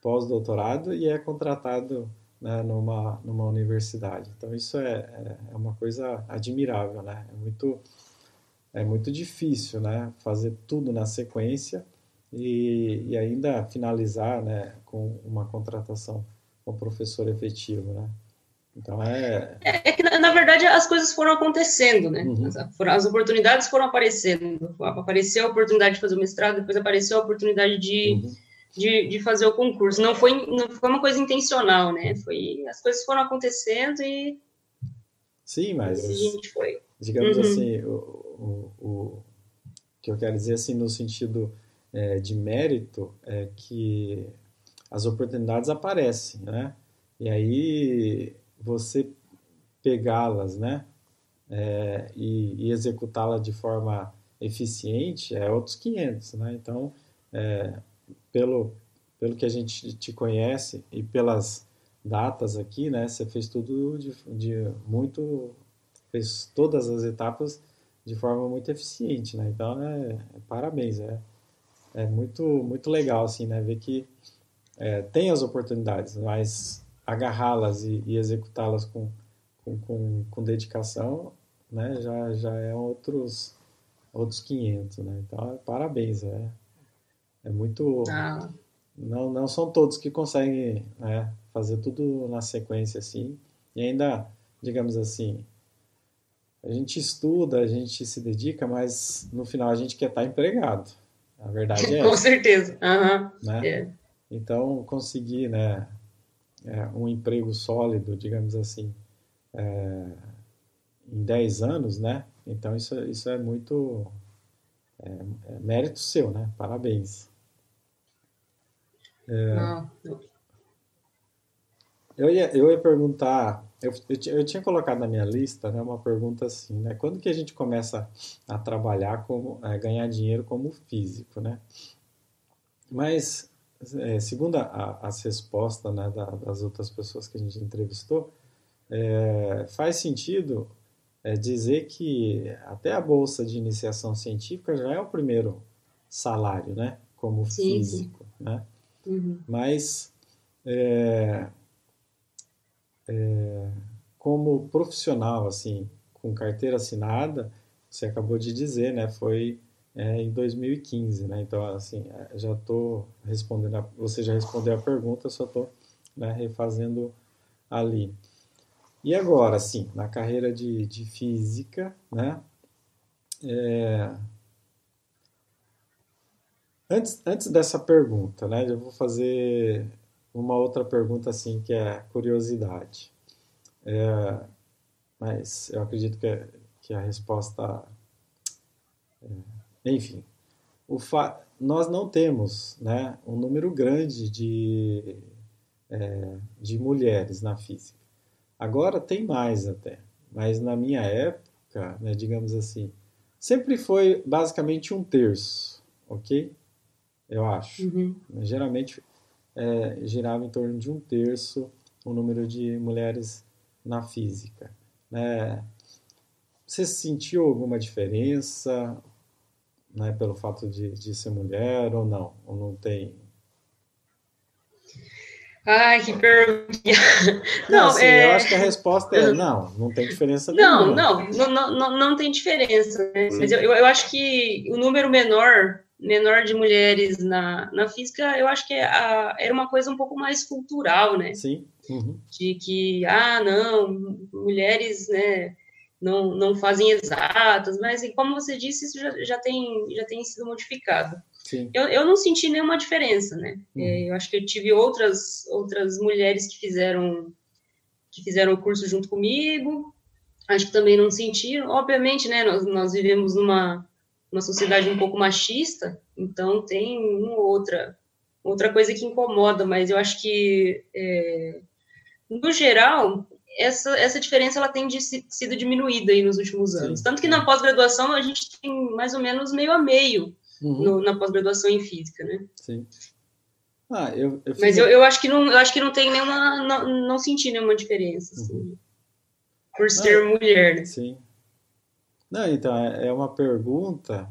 pós-doutorado e é contratado né, numa, numa universidade. Então isso é, é, uma coisa admirável, né? É muito, é muito difícil né, fazer tudo na sequência e, e ainda finalizar né, com uma contratação com professor efetivo, né? Então é... é... é. que, na, verdade, as coisas foram acontecendo, né? Uhum. As, as, oportunidades foram aparecendo. Apareceu a oportunidade de fazer o mestrado, depois apareceu a oportunidade de, uhum. de, de, fazer o concurso. Não foi, não foi uma coisa intencional, né? Foi, as coisas foram acontecendo e. Sim, mas. a gente foi. Digamos uhum. assim, o, o, o, que eu quero dizer, assim, no sentido é, de mérito, é que as oportunidades aparecem, né? E aí você pegá-las, né? É, e, e executá-la de forma eficiente é outros 500, né? Então, é, pelo, pelo que a gente te conhece e pelas datas aqui, né? Você fez tudo de, de muito, fez todas as etapas de forma muito eficiente, né? Então, é, é parabéns, é, é muito, muito legal, assim, né? Ver que é, tem as oportunidades, mas agarrá-las e, e executá-las com, com, com, com, dedicação, né, já, já é outros, outros 500, né? Então, parabéns, é, é muito... Ah. Não, não são todos que conseguem né, fazer tudo na sequência assim, e ainda, digamos assim, a gente estuda, a gente se dedica, mas no final a gente quer estar empregado. A verdade *laughs* é Com essa, certeza. Uhum. Né? É. Então, conseguir, né, é, um emprego sólido, digamos assim, é, em 10 anos, né? Então isso, isso é muito é, é mérito seu, né? Parabéns. É, eu, ia, eu ia perguntar, eu, eu, eu, tinha colocado na minha lista né, uma pergunta assim, né? Quando que a gente começa a trabalhar como, a ganhar dinheiro como físico, né? Mas é, segundo a, as respostas né, da, das outras pessoas que a gente entrevistou, é, faz sentido é, dizer que até a bolsa de iniciação científica já é o primeiro salário, né, como sim, físico, sim. né? Uhum. Mas é, é, como profissional, assim, com carteira assinada, você acabou de dizer, né, foi é, em 2015, né? Então, assim, é, já estou respondendo, a, você já respondeu a pergunta, só estou né, refazendo ali. E agora, sim, na carreira de, de física, né? É, antes, antes dessa pergunta, né? Eu vou fazer uma outra pergunta, assim, que é curiosidade. É, mas eu acredito que, que a resposta é, enfim, nós não temos né, um número grande de, é, de mulheres na física. Agora tem mais até, mas na minha época, né, digamos assim, sempre foi basicamente um terço, ok? Eu acho. Uhum. Geralmente é, girava em torno de um terço o número de mulheres na física. Né? Você sentiu alguma diferença? Né, pelo fato de, de ser mulher ou não? Ou não tem? Ai, que pergunta. Não, *laughs* não assim, é... eu acho que a resposta é *laughs* não, não tem diferença não, Não, não, não, não tem diferença. Né? Mas eu, eu acho que o número menor menor de mulheres na, na física, eu acho que é a, era uma coisa um pouco mais cultural, né? Sim. Uhum. De que, ah, não, mulheres, né, não, não fazem exatas, mas como você disse, isso já, já, tem, já tem sido modificado. Eu, eu não senti nenhuma diferença, né? Uhum. É, eu acho que eu tive outras, outras mulheres que fizeram que fizeram o curso junto comigo, acho que também não sentiram. Obviamente, né, nós, nós vivemos numa, uma sociedade um pouco machista, então tem uma outra, outra coisa que incomoda, mas eu acho que, é, no geral, essa, essa diferença ela tem de, sido diminuída aí nos últimos anos. Sim. Tanto que na pós-graduação a gente tem mais ou menos meio a meio uhum. no, na pós-graduação em física, né? Sim. Ah, eu, eu Mas eu, eu, acho que não, eu acho que não tem nenhuma, não, não senti nenhuma diferença, assim, uhum. por ser não, mulher, né? Sim. Não, então, é, é uma pergunta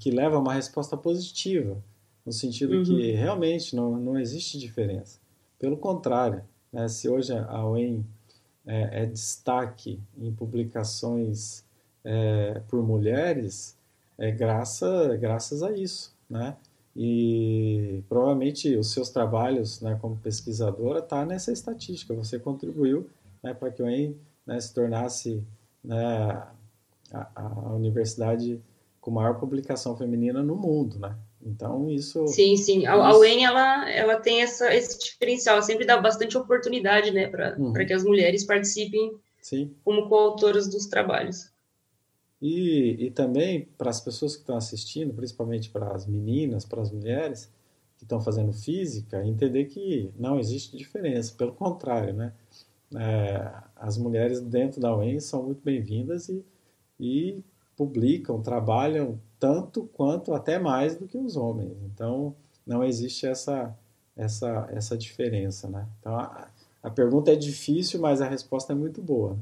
que leva a uma resposta positiva, no sentido uhum. que realmente não, não existe diferença. Pelo contrário, né? Se hoje a UEM é, é destaque em publicações é, por mulheres, é graça, graças a isso. né? E provavelmente os seus trabalhos, né, como pesquisadora, tá nessa estatística. Você contribuiu, né, para que o UEM né, se tornasse né, a, a universidade com maior publicação feminina no mundo, né? Então, isso... Sim, sim. A, a UEM, ela, ela tem essa, esse diferencial, sempre dá bastante oportunidade, né, para uhum. que as mulheres participem sim. como coautoras dos trabalhos. E, e também para as pessoas que estão assistindo, principalmente para as meninas, para as mulheres que estão fazendo física, entender que não existe diferença, pelo contrário, né? É, as mulheres dentro da UEM são muito bem-vindas e, e publicam, trabalham tanto quanto até mais do que os homens. Então, não existe essa essa essa diferença, né? Então, a, a pergunta é difícil, mas a resposta é muito boa. Né?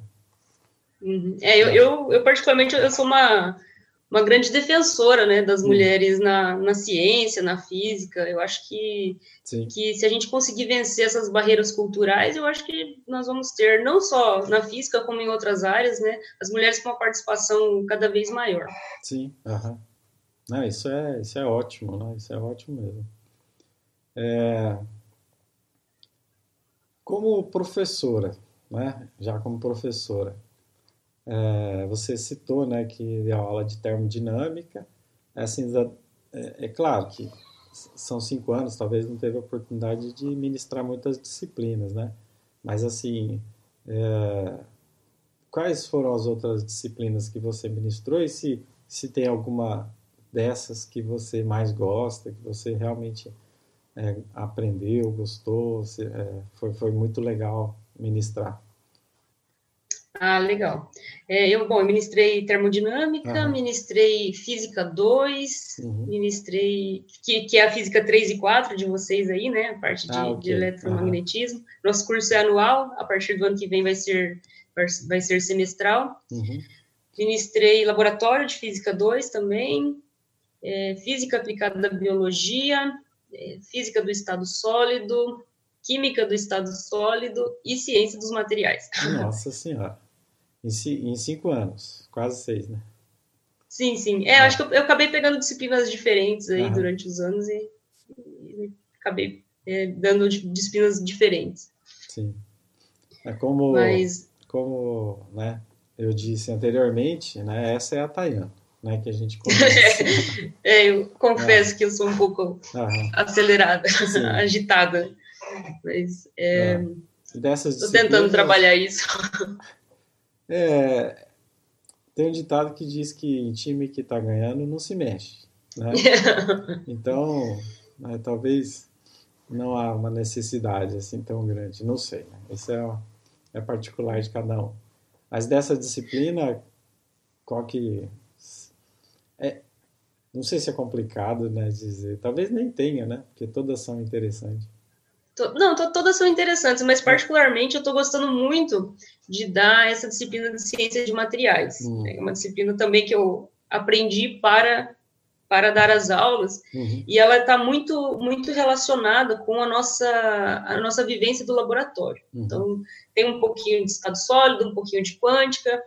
Uhum. É, eu, eu, eu, particularmente, eu sou uma, uma grande defensora, né, das uhum. mulheres na, na ciência, na física. Eu acho que, que se a gente conseguir vencer essas barreiras culturais, eu acho que nós vamos ter, não só na física, como em outras áreas, né, as mulheres com uma participação cada vez maior. Sim, uhum. Não, isso é, isso é ótimo, né? Isso é ótimo mesmo. É... Como professora, né? Já como professora, é, você citou né, que deu aula de termodinâmica. É, assim, é, é, claro que são cinco anos, talvez não teve a oportunidade de ministrar muitas disciplinas, né? Mas, assim, é, quais foram as outras disciplinas que você ministrou e se, se tem alguma dessas que você mais gosta, que você realmente é, aprendeu, gostou, se, é, foi, foi muito legal ministrar? Ah, legal. É, eu, bom, eu ministrei termodinâmica, ministrei física 2, uhum. ministrei, que, que é a física 3 e 4 de vocês aí, né, a parte de, ah, okay. de eletromagnetismo. Uhum. Nosso curso é anual, a partir do ano que vem vai ser, vai ser semestral. Uhum. Ministrei laboratório de física 2 também, é, física aplicada à biologia, é, física do estado sólido, química do estado sólido e ciência dos materiais. *laughs* Nossa Senhora em, em cinco anos, quase seis, né? Sim, sim. É, acho que eu, eu, acabei pegando disciplinas diferentes aí durante os anos e, e acabei é, dando disciplinas diferentes. Sim. É como, Mas... como né, eu disse anteriormente, né, essa é a Tayana, né, que a gente conhece. *laughs* é, eu confesso é. que eu sou um pouco acelerada, *laughs* agitada. Mas é, estou tentando trabalhar isso. *laughs* É, tem um ditado que diz que time que está ganhando não se mexe. Né? então, né, talvez não há uma necessidade assim tão grande, não sei. Né? Isso é, é particular de cada um. Mas dessa disciplina, qual que é, não sei se é complicado, né, dizer. Talvez nem tenha, né? Porque todas são interessantes. Não, todas são interessantes, mas particularmente eu estou gostando muito de dar essa disciplina de ciência de materiais. Uhum. É uma disciplina também que eu aprendi para para dar as aulas uhum. e ela está muito muito relacionada com a nossa a nossa vivência do laboratório. Uhum. Então tem um pouquinho de estado sólido, um pouquinho de quântica,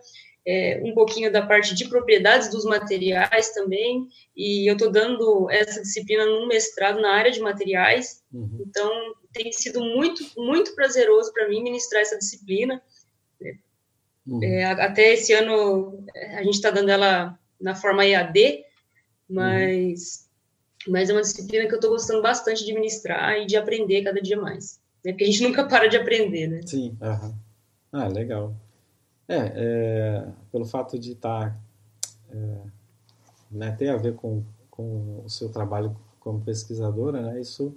é, um pouquinho da parte de propriedades dos materiais também, e eu estou dando essa disciplina no mestrado na área de materiais, uhum. então tem sido muito, muito prazeroso para mim ministrar essa disciplina. Uhum. É, até esse ano a gente está dando ela na forma EAD, mas, uhum. mas é uma disciplina que eu estou gostando bastante de ministrar e de aprender cada dia mais. Né? Porque a gente nunca para de aprender, né? Sim, uhum. ah, legal. É, é, pelo fato de estar, tá, é, né, ter a ver com, com o seu trabalho como pesquisadora, né, isso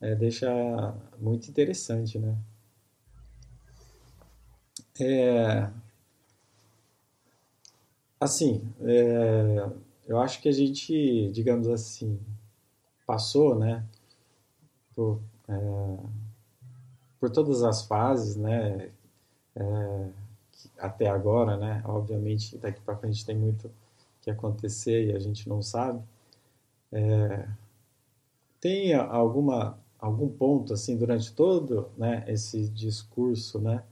é, deixa muito interessante, né. É, assim, é, eu acho que a gente, digamos assim, passou, né, por, é, por todas as fases, né, é, até agora, né? Obviamente, daqui para frente tem muito que acontecer e a gente não sabe. É, tem alguma algum ponto assim durante todo, né, esse discurso, né,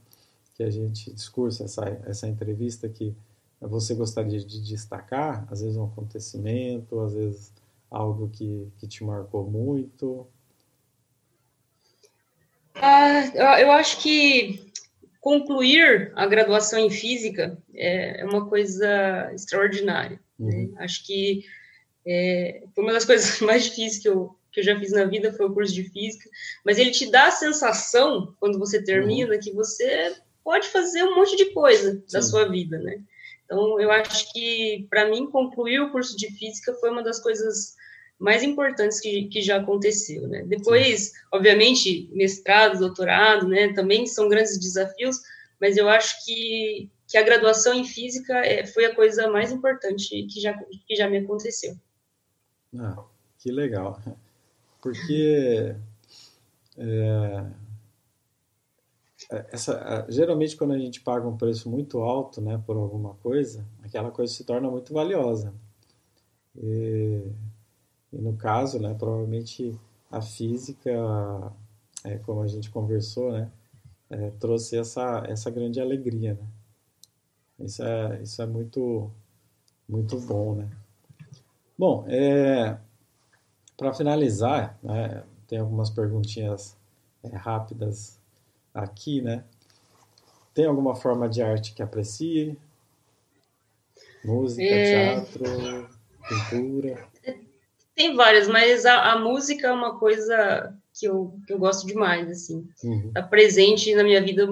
que a gente discurso essa essa entrevista que você gostaria de destacar, às vezes um acontecimento, às vezes algo que, que te marcou muito? Ah, eu acho que concluir a graduação em física é, é uma coisa extraordinária. Né? Uhum. Né? Acho que é, uma das *laughs* coisas mais difíceis que eu, que eu já fiz na vida foi o curso de física, mas ele te dá a sensação, quando você termina, uhum. que você pode fazer um monte de coisa Sim. da sua vida, né? Então, eu acho que, para mim, concluir o curso de física foi uma das coisas mais importantes que, que já aconteceu, né? Depois, obviamente, mestrado, doutorado, né, também são grandes desafios, mas eu acho que, que a graduação em física é, foi a coisa mais importante que já, que já me aconteceu. Ah, que legal. Porque é, essa, geralmente quando a gente paga um preço muito alto né, por alguma coisa, aquela coisa se torna muito valiosa. E e no caso, né, provavelmente a física, é, como a gente conversou, né, é, trouxe essa, essa grande alegria, né? Isso é, isso é muito, muito bom, né? Bom, é, para finalizar, né, tem algumas perguntinhas é, rápidas aqui, né? Tem alguma forma de arte que aprecie? Música, é... teatro, pintura? Tem várias, mas a, a, música é uma coisa que eu, que eu gosto demais, assim. Uhum. Tá presente na minha vida,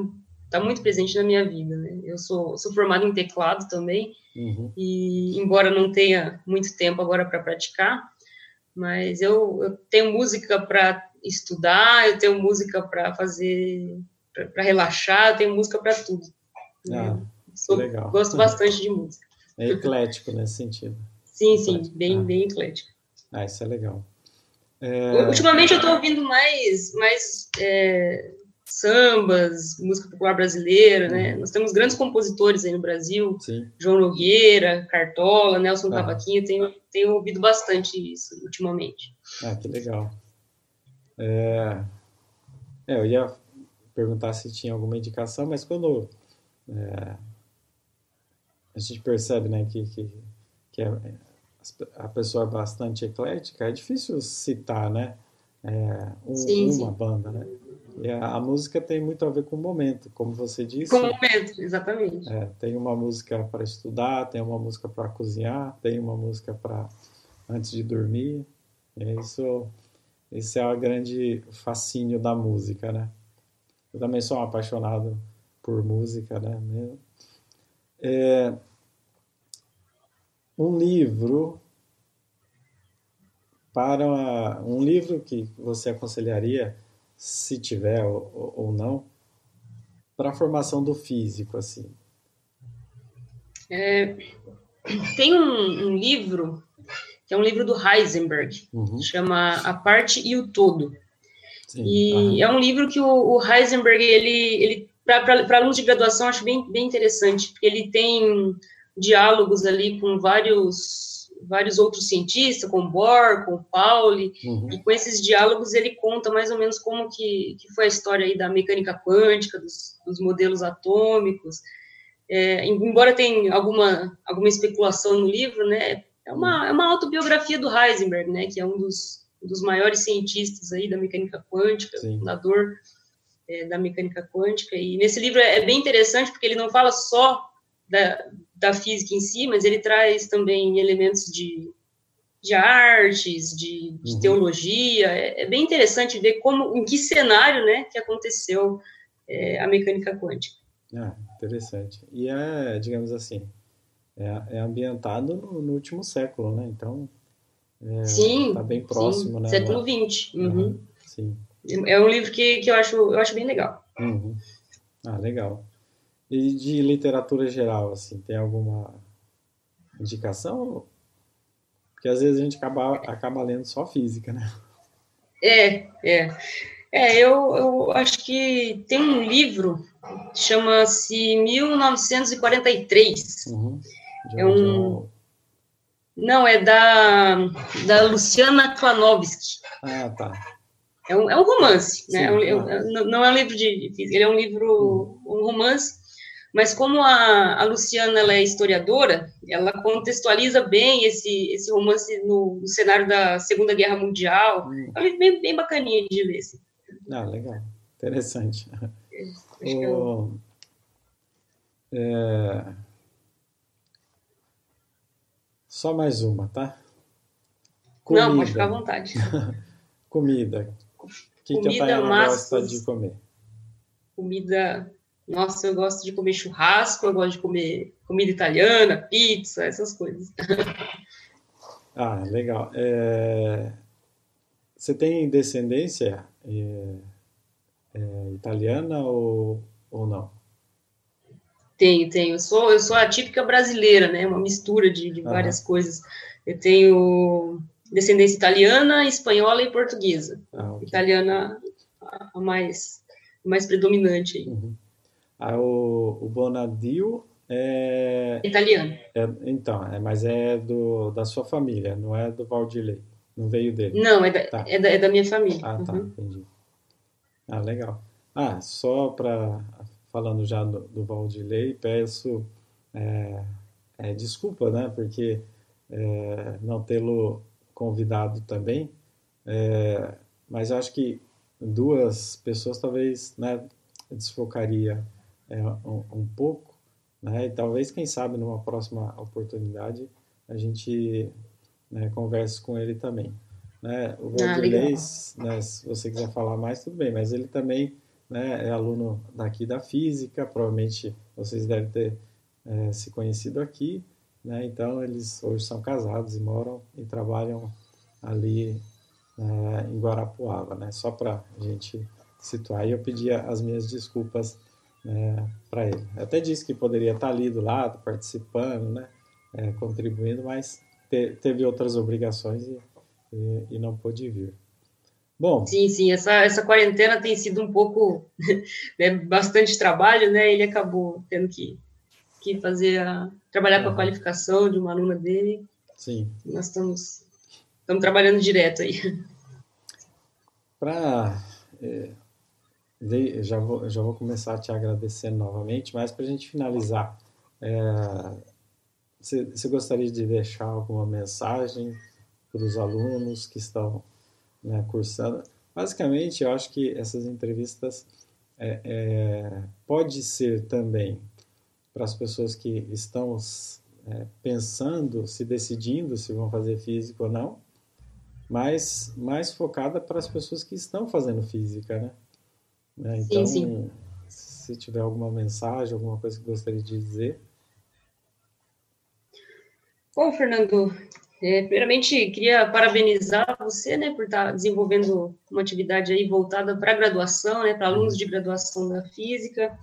tá muito presente na minha vida, né? Eu sou, sou formada em teclado também, uhum. e embora não tenha muito tempo agora para praticar, mas eu, eu tenho música para estudar, eu tenho música para fazer, para relaxar, eu tenho música para tudo. Ah, sou, legal. Gosto bastante de música. É eclético nesse sentido. Sim, sim, bem, ah. bem eclético. Ah, isso é legal. É... Ultimamente eu estou ouvindo mais, mais é, sambas, música popular brasileira, né? Uhum. Nós temos grandes compositores aí no Brasil, Sim. João Nogueira, Cartola, Nelson ah. Cavaquinho, tenho, tenho ouvido bastante isso ultimamente. Ah, que legal. É... é eu ia perguntar se tinha alguma indicação, mas quando é, a gente percebe né, que, que, que é, a pessoa é bastante eclética, é difícil citar, né? É, um, sim, uma sim. banda, né? E a, a, música tem muito a ver com o momento, como você disse. Com o momento, exatamente. É, tem uma música para estudar, tem uma música para cozinhar, tem uma música para antes de dormir. Isso, esse é o grande fascínio da música, né? Eu também sou um apaixonado por música, né? É, um livro para uma, um livro que você aconselharia, se tiver ou, ou não, para a formação do físico, assim? É, tem um, um, livro que é um livro do Heisenberg, uhum. chama A Parte e o Todo. Sim, e uhum. é um livro que o, o Heisenberg, ele, ele para alunos de graduação, acho bem, bem interessante, porque ele tem diálogos ali com vários vários outros cientistas, com Bohr, com Pauli, uhum. e com esses diálogos ele conta mais ou menos como que, que foi a história aí da mecânica quântica, dos, dos modelos atômicos. É, embora tenha alguma, alguma especulação no livro, né, é uma, é uma autobiografia do Heisenberg, né, que é um dos, dos maiores cientistas aí da mecânica quântica, Sim. fundador é, da mecânica quântica, e nesse livro é, é bem interessante porque ele não fala só da, da física em si, mas ele traz também elementos de, de artes, de, de uhum. teologia. É, é, bem interessante ver como, em que cenário, né, que aconteceu é, a mecânica quântica. Ah, interessante. E é, digamos assim, é, é ambientado no, no, último século, né? Então, é, sim, tá bem próximo, sim. né? Século XX. Uhum. Uhum. Sim. É um livro que, que eu, acho, eu acho bem legal. Uhum. Ah, legal. E de literatura geral, assim, tem alguma indicação? Porque às vezes a gente acaba, acaba lendo só física, né? É, é. É, eu, eu acho que tem um livro, chama-se 1943. Uhum. É um... Não, é da, da Luciana Klanovski. Ah, tá. É um, é um romance, né? Sim, é um, é, não é um livro de, de física, ele é um livro, um romance mas como a, a Luciana é historiadora, ela contextualiza bem esse, esse romance no, no cenário da Segunda Guerra Mundial. Hum. É bem, bem bacaninha de ler. Assim. Ah, legal. Interessante. É, o, é... Só mais uma, tá? Comida. Não, pode ficar à vontade. *laughs* Comida. O que, que a Tayana gosta de comer? Comida. Nossa, eu gosto de comer churrasco, eu gosto de comer comida italiana, pizza, essas coisas. *laughs* ah, legal. É... Você tem descendência é... É... italiana ou, ou não? Tenho, tenho. Eu sou, eu sou a típica brasileira, né? Uma mistura de, de várias coisas. Eu tenho descendência italiana, espanhola e portuguesa. Ah, okay. Italiana a mais, a mais predominante. Aí. Uhum. O, o Bonadio é... Italiano. É, então, é, mas é do, da sua família, não é do Valdilei. Não veio dele. Não, é da, tá. é da, é da minha família. Ah, tá, uhum. entendi. Ah, legal. Ah, só para falando já do, do Valdilei, peço é, é, desculpa, né, porque é, não tê-lo convidado também, é, mas acho que duas pessoas talvez né, desfocaria é, um, um, pouco, né, e talvez, quem sabe, numa próxima oportunidade a gente né, converse com ele também. Né? O Valdilei, ah, né, se você quiser falar mais, tudo bem, mas ele também né, é aluno daqui da física, provavelmente vocês devem ter é, se conhecido aqui, né, então eles hoje são casados e moram e trabalham ali é, em Guarapuava, né, só para a gente situar. E eu pedia as minhas desculpas né, para ele. Eu até disse que poderia estar ali do lado, participando, né, é, contribuindo, mas te, teve outras obrigações e, e, e não pôde vir. Bom. Sim, sim, essa, essa quarentena tem sido um pouco, *laughs* né, bastante trabalho, né? Ele acabou tendo que, que fazer a, trabalhar com a qualificação de uma aluna dele. Sim. Nós estamos, estamos trabalhando direto aí. Para é, já vou já vou começar te agradecer novamente, mas para a gente finalizar, é, você, você gostaria de deixar alguma mensagem para os alunos que estão né, cursando. Basicamente, eu acho que essas entrevistas é, é, pode ser também para as pessoas que estão é, pensando, se decidindo se vão fazer física ou não, mas mais focada para as pessoas que estão fazendo física, né? Né então, sim, sim. se tiver alguma mensagem, alguma coisa que gostaria de dizer. Bom, Fernando, é, primeiramente, queria parabenizar você, né, por estar desenvolvendo uma atividade aí voltada para a graduação, né, para alunos de graduação da física,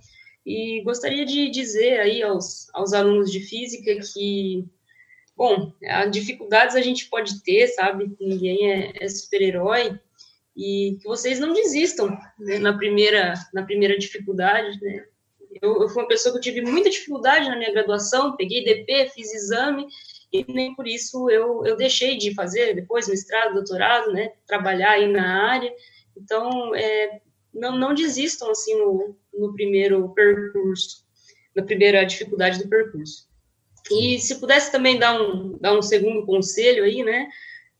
e gostaria de dizer aí aos, aos alunos de física que, bom, dificuldades a gente pode ter, sabe, ninguém é, é super-herói, e que vocês não desistam né, na, primeira, na primeira dificuldade, né, eu, eu fui uma pessoa que tive muita dificuldade na minha graduação, peguei DP, fiz exame, e nem por isso eu, eu deixei de fazer depois mestrado, doutorado, né, trabalhar aí na área. Então, é, não, não desistam assim no, no primeiro percurso, na primeira dificuldade do percurso. E se pudesse também dar um, dar um segundo conselho aí, né,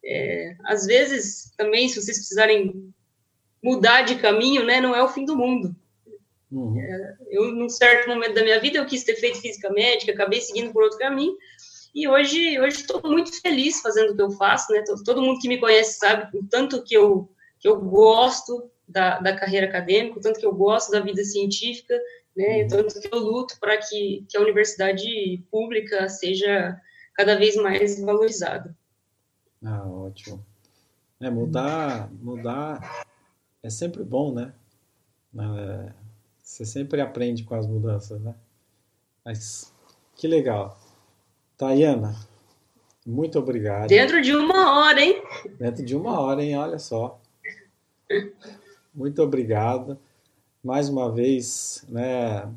é, às vezes também, se vocês precisarem mudar de caminho, né, não é o fim do mundo. Uhum. É, eu, num certo momento da minha vida, eu quis ter feito física médica, acabei seguindo por outro caminho, e hoje hoje estou muito feliz fazendo o que eu faço, né? Todo mundo que me conhece sabe o tanto que eu que eu gosto da, da carreira acadêmica, o tanto que eu gosto da vida científica, né? O tanto que eu luto para que, que a universidade pública seja cada vez mais valorizada. Ah, ótimo. É, mudar, mudar é sempre bom, né? É, você sempre aprende com as mudanças, né? Mas que legal. Tayana, muito obrigado. Dentro de uma hora, hein? Dentro de uma hora, hein? Olha só. Muito obrigado. Mais uma vez, né?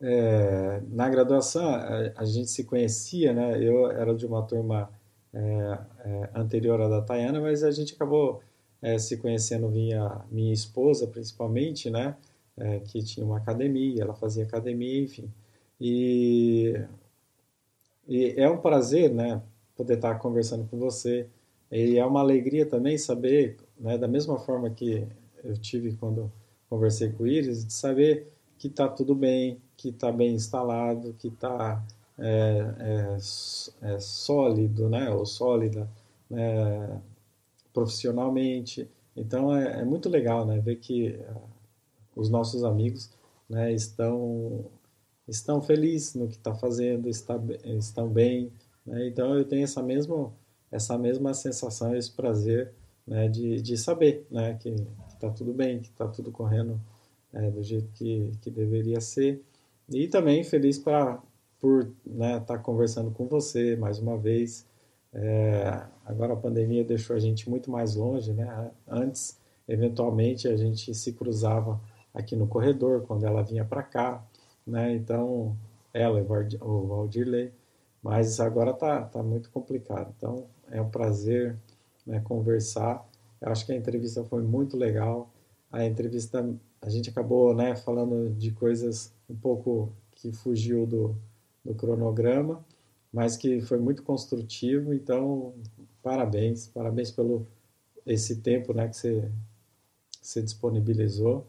É, na graduação a, a, gente se conhecia, né? Eu era de uma turma é, é, anterior à da Tayana, mas a gente acabou é, se conhecendo via minha esposa, principalmente, né? é, que tinha uma academia, ela fazia academia, enfim. E, e é um prazer, né, poder estar conversando com você. E é uma alegria também saber, né, da mesma forma que eu tive quando conversei com o Iris, de saber que está tudo bem, que está bem instalado, que está é, é, é, sólido, né, ou sólida, né, profissionalmente. Então é, é, muito legal, né, ver que uh, os nossos amigos, né, estão estão felizes no que está fazendo, está, estão bem, né? Então eu tenho essa mesma essa mesma sensação, esse prazer né, de, de saber né, que está tudo bem, que está tudo correndo é, do jeito que, que deveria ser. E também feliz pra, por estar né, tá conversando com você mais uma vez. É, agora a pandemia deixou a gente muito mais longe. Né? Antes, eventualmente, a gente se cruzava aqui no corredor quando ela vinha para cá. Né? Então, ela, o Valdirley, mas agora tá, tá muito complicado. Então é um prazer né, conversar. Eu acho que a entrevista foi muito legal. A entrevista a gente acabou né, falando de coisas um pouco que fugiu do, do cronograma, mas que foi muito construtivo. Então parabéns, parabéns pelo esse tempo né, que você, você disponibilizou.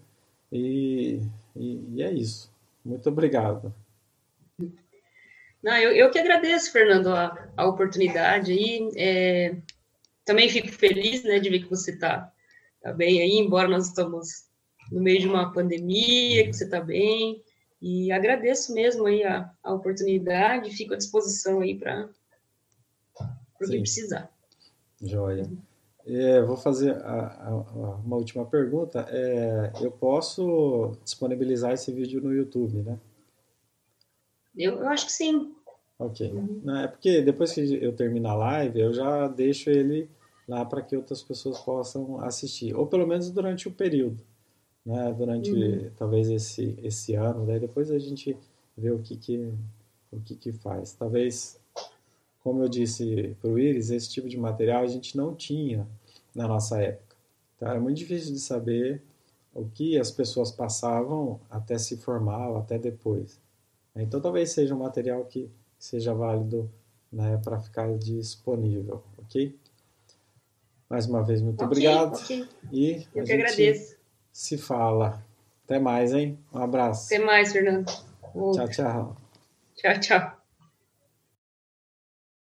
E, e, e é isso. Muito obrigado. Não, eu, eu que agradeço, Fernando, a, a oportunidade aí. É, também fico feliz, né, de ver que você está tá bem aí, embora nós estamos no meio de uma pandemia, que você está bem. E agradeço mesmo aí a, a oportunidade, fico à disposição aí para o que precisar. Joia. É, vou fazer a, a, uma última pergunta. É, eu posso disponibilizar esse vídeo no YouTube, né? Eu, eu acho que sim. Ok. Uhum. Não, é porque depois que eu terminar a live, eu já deixo ele lá para que outras pessoas possam assistir. Ou pelo menos durante o período. Né? Durante uhum. talvez esse, esse ano. Daí depois a gente vê o que, que, o que, que faz. Talvez, como eu disse para o Iris, esse tipo de material a gente não tinha na nossa época. Então era muito difícil de saber o que as pessoas passavam até se formar, até depois. Então talvez seja um material que seja válido né, para ficar disponível, ok? Mais uma vez, muito okay, obrigado. Okay. E Eu que agradeço. Se fala. Até mais, hein? Um abraço. Até mais, Fernando. Tchau, tchau. Tchau, tchau.